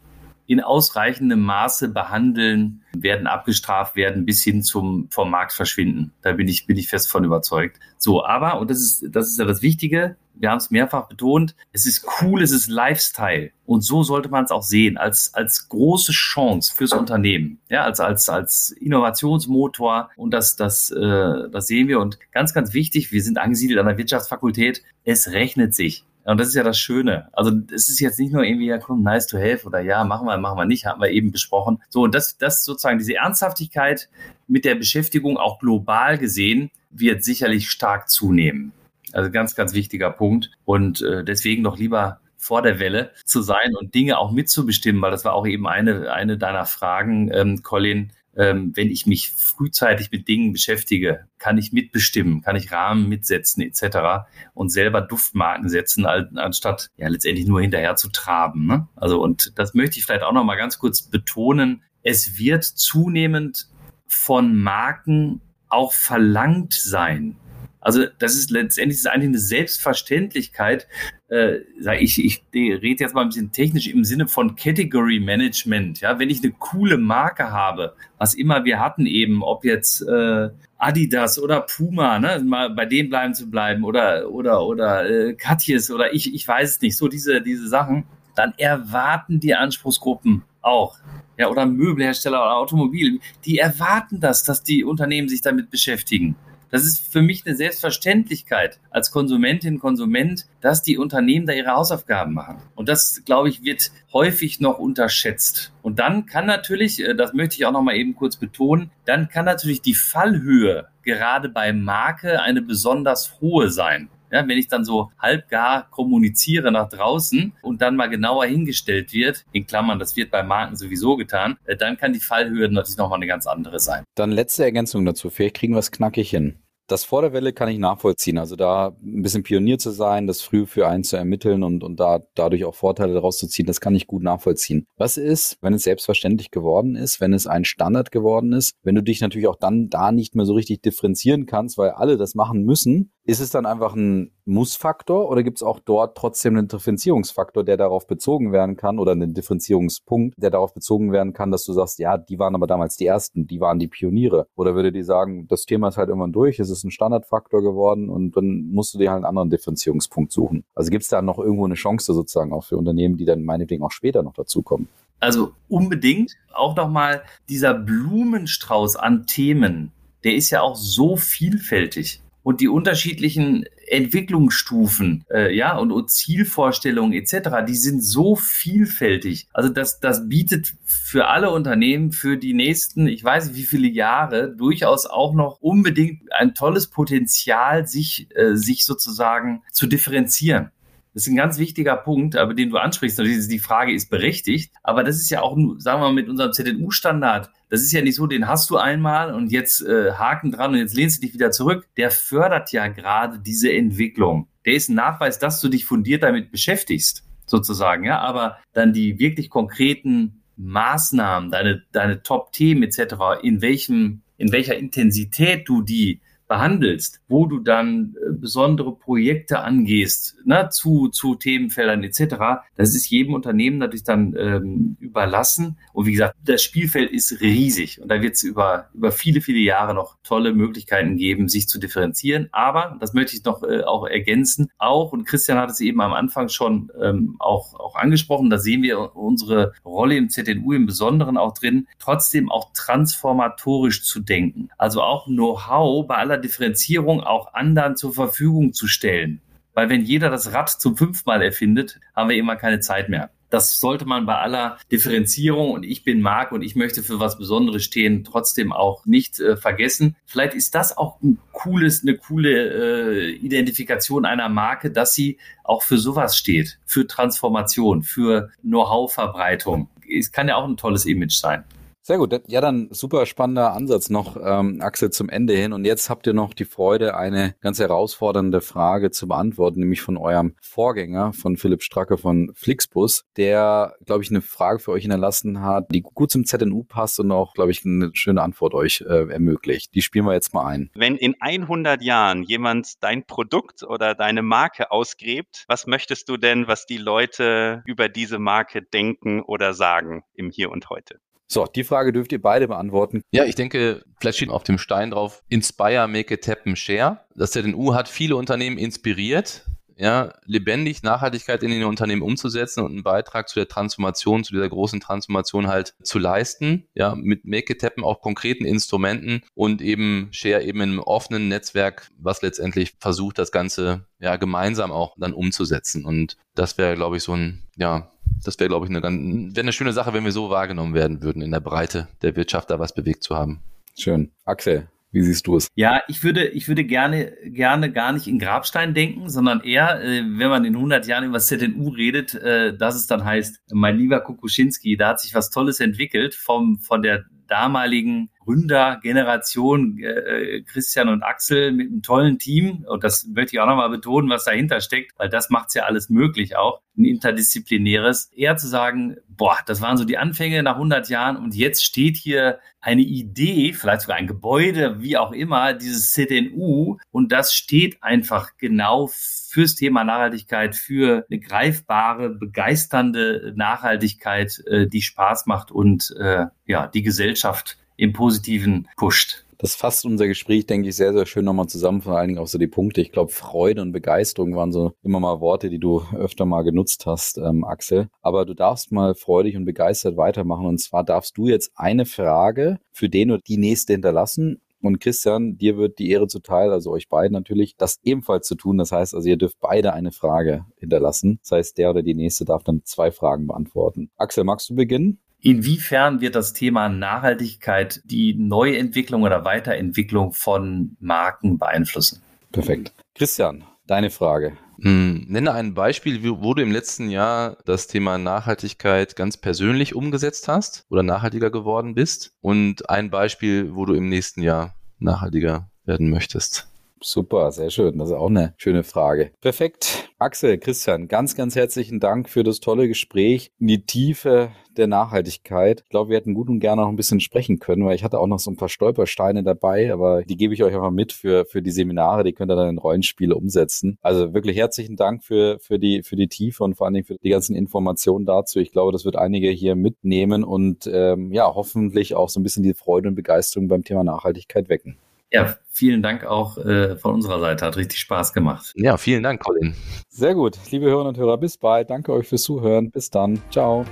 [SPEAKER 1] in ausreichendem Maße behandeln, werden abgestraft werden bis hin zum vom Markt verschwinden. Da bin ich bin ich fest von überzeugt. So, aber und das ist das ist ja das Wichtige. Wir haben es mehrfach betont. Es ist cool, es ist Lifestyle und so sollte man es auch sehen als als große Chance fürs Unternehmen, ja als als als Innovationsmotor und das das äh, das sehen wir und ganz ganz wichtig. Wir sind angesiedelt an der Wirtschaftsfakultät. Es rechnet sich. Und das ist ja das Schöne. Also es ist jetzt nicht nur irgendwie, ja komm, nice to have oder ja, machen wir, machen wir nicht, haben wir eben besprochen. So, und das, das sozusagen diese Ernsthaftigkeit mit der Beschäftigung auch global gesehen wird sicherlich stark zunehmen. Also ganz, ganz wichtiger Punkt. Und äh, deswegen doch lieber vor der Welle zu sein und Dinge auch mitzubestimmen, weil das war auch eben eine, eine deiner Fragen, ähm, Colin. Ähm, wenn ich mich frühzeitig mit Dingen beschäftige, kann ich mitbestimmen, kann ich Rahmen mitsetzen etc. und selber Duftmarken setzen, anstatt ja letztendlich nur hinterher zu traben. Ne? Also und das möchte ich vielleicht auch noch mal ganz kurz betonen. Es wird zunehmend von Marken auch verlangt sein, also das ist letztendlich ist eigentlich eine Selbstverständlichkeit. Äh, ich, ich rede jetzt mal ein bisschen technisch im Sinne von Category Management. Ja, wenn ich eine coole Marke habe, was immer wir hatten eben, ob jetzt äh, Adidas oder Puma, ne, mal bei denen bleiben zu bleiben oder oder oder äh, Katjes oder ich ich weiß es nicht, so diese diese Sachen, dann erwarten die Anspruchsgruppen auch ja, oder Möbelhersteller oder Automobil, die erwarten das, dass die Unternehmen sich damit beschäftigen. Das ist für mich eine Selbstverständlichkeit als Konsumentin, Konsument, dass die Unternehmen da ihre Hausaufgaben machen. Und das, glaube ich, wird häufig noch unterschätzt. Und dann kann natürlich, äh, das möchte ich auch noch mal eben kurz betonen, dann kann natürlich die Fallhöhe gerade bei Marke eine besonders hohe sein. Ja, wenn ich dann so halbgar kommuniziere nach draußen und dann mal genauer hingestellt wird, in Klammern, das wird bei Marken sowieso getan, äh, dann kann die Fallhöhe natürlich nochmal eine ganz andere sein.
[SPEAKER 3] Dann letzte Ergänzung dazu. Vielleicht kriegen wir es knackig hin. Das vor der Welle kann ich nachvollziehen. Also da ein bisschen Pionier zu sein, das früh für einen zu ermitteln und, und da dadurch auch Vorteile daraus zu ziehen, das kann ich gut nachvollziehen. Was ist, wenn es selbstverständlich geworden ist, wenn es ein Standard geworden ist, wenn du dich natürlich auch dann da nicht mehr so richtig differenzieren kannst, weil alle das machen müssen, ist es dann einfach ein Muss-Faktor oder gibt es auch dort trotzdem einen Differenzierungsfaktor, der darauf bezogen werden kann oder einen Differenzierungspunkt, der darauf bezogen werden kann, dass du sagst, ja, die waren aber damals die Ersten, die waren die Pioniere? Oder würde die sagen, das Thema ist halt irgendwann durch, es ist ein Standardfaktor geworden und dann musst du dir halt einen anderen Differenzierungspunkt suchen. Also gibt es da noch irgendwo eine Chance sozusagen auch für Unternehmen, die dann meinetwegen auch später noch dazukommen?
[SPEAKER 1] Also unbedingt auch nochmal dieser Blumenstrauß an Themen, der ist ja auch so vielfältig und die unterschiedlichen Entwicklungsstufen, äh, ja, und, und Zielvorstellungen etc., die sind so vielfältig. Also das, das bietet für alle Unternehmen für die nächsten, ich weiß nicht wie viele Jahre, durchaus auch noch unbedingt ein tolles Potenzial, sich, äh, sich sozusagen zu differenzieren. Das ist ein ganz wichtiger Punkt, aber den du ansprichst. Natürlich die Frage ist berechtigt, aber das ist ja auch, sagen wir mal, mit unserem ZNU-Standard. Das ist ja nicht so, den hast du einmal und jetzt äh, Haken dran und jetzt lehnst du dich wieder zurück. Der fördert ja gerade diese Entwicklung. Der ist ein Nachweis, dass du dich fundiert damit beschäftigst, sozusagen. Ja, aber dann die wirklich konkreten Maßnahmen, deine, deine Top-Themen etc., in welchem, in welcher Intensität du die behandelst, wo du dann äh, besondere Projekte angehst, ne, zu, zu Themenfeldern etc., das ist jedem Unternehmen natürlich dann ähm, überlassen. Und wie gesagt, das Spielfeld ist riesig und da wird es über, über viele, viele Jahre noch tolle Möglichkeiten geben, sich zu differenzieren. Aber, das möchte ich noch äh, auch ergänzen, auch, und Christian hat es eben am Anfang schon ähm, auch, auch angesprochen, da sehen wir unsere Rolle im ZNU im Besonderen auch drin, trotzdem auch transformatorisch zu denken. Also auch Know-how bei aller aller Differenzierung auch anderen zur Verfügung zu stellen. Weil wenn jeder das Rad zum fünfmal erfindet, haben wir immer keine Zeit mehr. Das sollte man bei aller Differenzierung und ich bin Marc und ich möchte für was Besonderes stehen, trotzdem auch nicht äh, vergessen. Vielleicht ist das auch ein cooles, eine coole äh, Identifikation einer Marke, dass sie auch für sowas steht, für Transformation, für Know-how-Verbreitung. Es kann ja auch ein tolles Image sein.
[SPEAKER 3] Sehr gut. Ja, dann super spannender Ansatz noch, ähm, Axel, zum Ende hin. Und jetzt habt ihr noch die Freude, eine ganz herausfordernde Frage zu beantworten, nämlich von eurem Vorgänger, von Philipp Stracke von Flixbus, der, glaube ich, eine Frage für euch hinterlassen hat, die gut zum ZNU passt und auch, glaube ich, eine schöne Antwort euch äh, ermöglicht. Die spielen wir jetzt mal ein.
[SPEAKER 5] Wenn in 100 Jahren jemand dein Produkt oder deine Marke ausgräbt, was möchtest du denn, was die Leute über diese Marke denken oder sagen im Hier und heute?
[SPEAKER 3] So, die Frage dürft ihr beide beantworten.
[SPEAKER 4] Ja, ich denke, vielleicht steht auf dem Stein drauf, Inspire, Make it happen, share. Das ZNU hat viele Unternehmen inspiriert, ja, lebendig Nachhaltigkeit in den Unternehmen umzusetzen und einen Beitrag zu der Transformation, zu dieser großen Transformation halt zu leisten, ja, mit Make It Happen auch konkreten Instrumenten und eben Share eben in einem offenen Netzwerk, was letztendlich versucht, das Ganze ja gemeinsam auch dann umzusetzen. Und das wäre, glaube ich, so ein, ja, das wäre, glaube ich, eine, wäre eine schöne Sache, wenn wir so wahrgenommen werden würden, in der Breite der Wirtschaft da was bewegt zu haben.
[SPEAKER 3] Schön. Axel, Wie siehst du es?
[SPEAKER 1] Ja, ich würde, ich würde gerne, gerne gar nicht in Grabstein denken, sondern eher, äh, wenn man in 100 Jahren über ZNU redet, äh, dass es dann heißt, mein lieber Kukuschinski, da hat sich was Tolles entwickelt vom, von der damaligen Gründergeneration, äh, Christian und Axel mit einem tollen Team. Und das möchte ich auch nochmal betonen, was dahinter steckt, weil das macht es ja alles möglich auch, ein interdisziplinäres. Eher zu sagen, boah, das waren so die Anfänge nach 100 Jahren und jetzt steht hier eine Idee, vielleicht sogar ein Gebäude, wie auch immer, dieses CDNU und das steht einfach genau fürs Thema Nachhaltigkeit, für eine greifbare, begeisternde Nachhaltigkeit, äh, die Spaß macht und äh, ja, die Gesellschaft im Positiven pusht.
[SPEAKER 3] Das fasst unser Gespräch, denke ich, sehr, sehr schön nochmal zusammen, vor allen Dingen auch so die Punkte. Ich glaube, Freude und Begeisterung waren so immer mal Worte, die du öfter mal genutzt hast, ähm, Axel. Aber du darfst mal freudig und begeistert weitermachen. Und zwar darfst du jetzt eine Frage für den oder die nächste hinterlassen. Und Christian, dir wird die Ehre zuteil, also euch beiden natürlich, das ebenfalls zu tun. Das heißt also, ihr dürft beide eine Frage hinterlassen. Das heißt, der oder die nächste darf dann zwei Fragen beantworten. Axel, magst du beginnen?
[SPEAKER 1] Inwiefern wird das Thema Nachhaltigkeit die Neuentwicklung oder Weiterentwicklung von Marken beeinflussen?
[SPEAKER 3] Perfekt. Christian, deine Frage.
[SPEAKER 4] Hm, nenne ein Beispiel, wo du im letzten Jahr das Thema Nachhaltigkeit ganz persönlich umgesetzt hast oder nachhaltiger geworden bist und ein Beispiel, wo du im nächsten Jahr nachhaltiger werden möchtest.
[SPEAKER 3] Super, sehr schön. Das ist auch eine schöne Frage. Perfekt. Axel, Christian, ganz, ganz herzlichen Dank für das tolle Gespräch in die Tiefe der Nachhaltigkeit. Ich glaube, wir hätten gut und gerne noch ein bisschen sprechen können, weil ich hatte auch noch so ein paar Stolpersteine dabei, aber die gebe ich euch einfach mit für, für die Seminare, die könnt ihr dann in Rollenspiele umsetzen. Also wirklich herzlichen Dank für, für die, für die Tiefe und vor allen Dingen für die ganzen Informationen dazu. Ich glaube, das wird einige hier mitnehmen und ähm, ja, hoffentlich auch so ein bisschen die Freude und Begeisterung beim Thema Nachhaltigkeit wecken.
[SPEAKER 1] Ja, vielen Dank auch äh, von unserer Seite. Hat richtig Spaß gemacht.
[SPEAKER 4] Ja, vielen Dank, Colin.
[SPEAKER 3] Sehr gut. Liebe Hörerinnen und Hörer, bis bald. Danke euch fürs Zuhören. Bis dann. Ciao.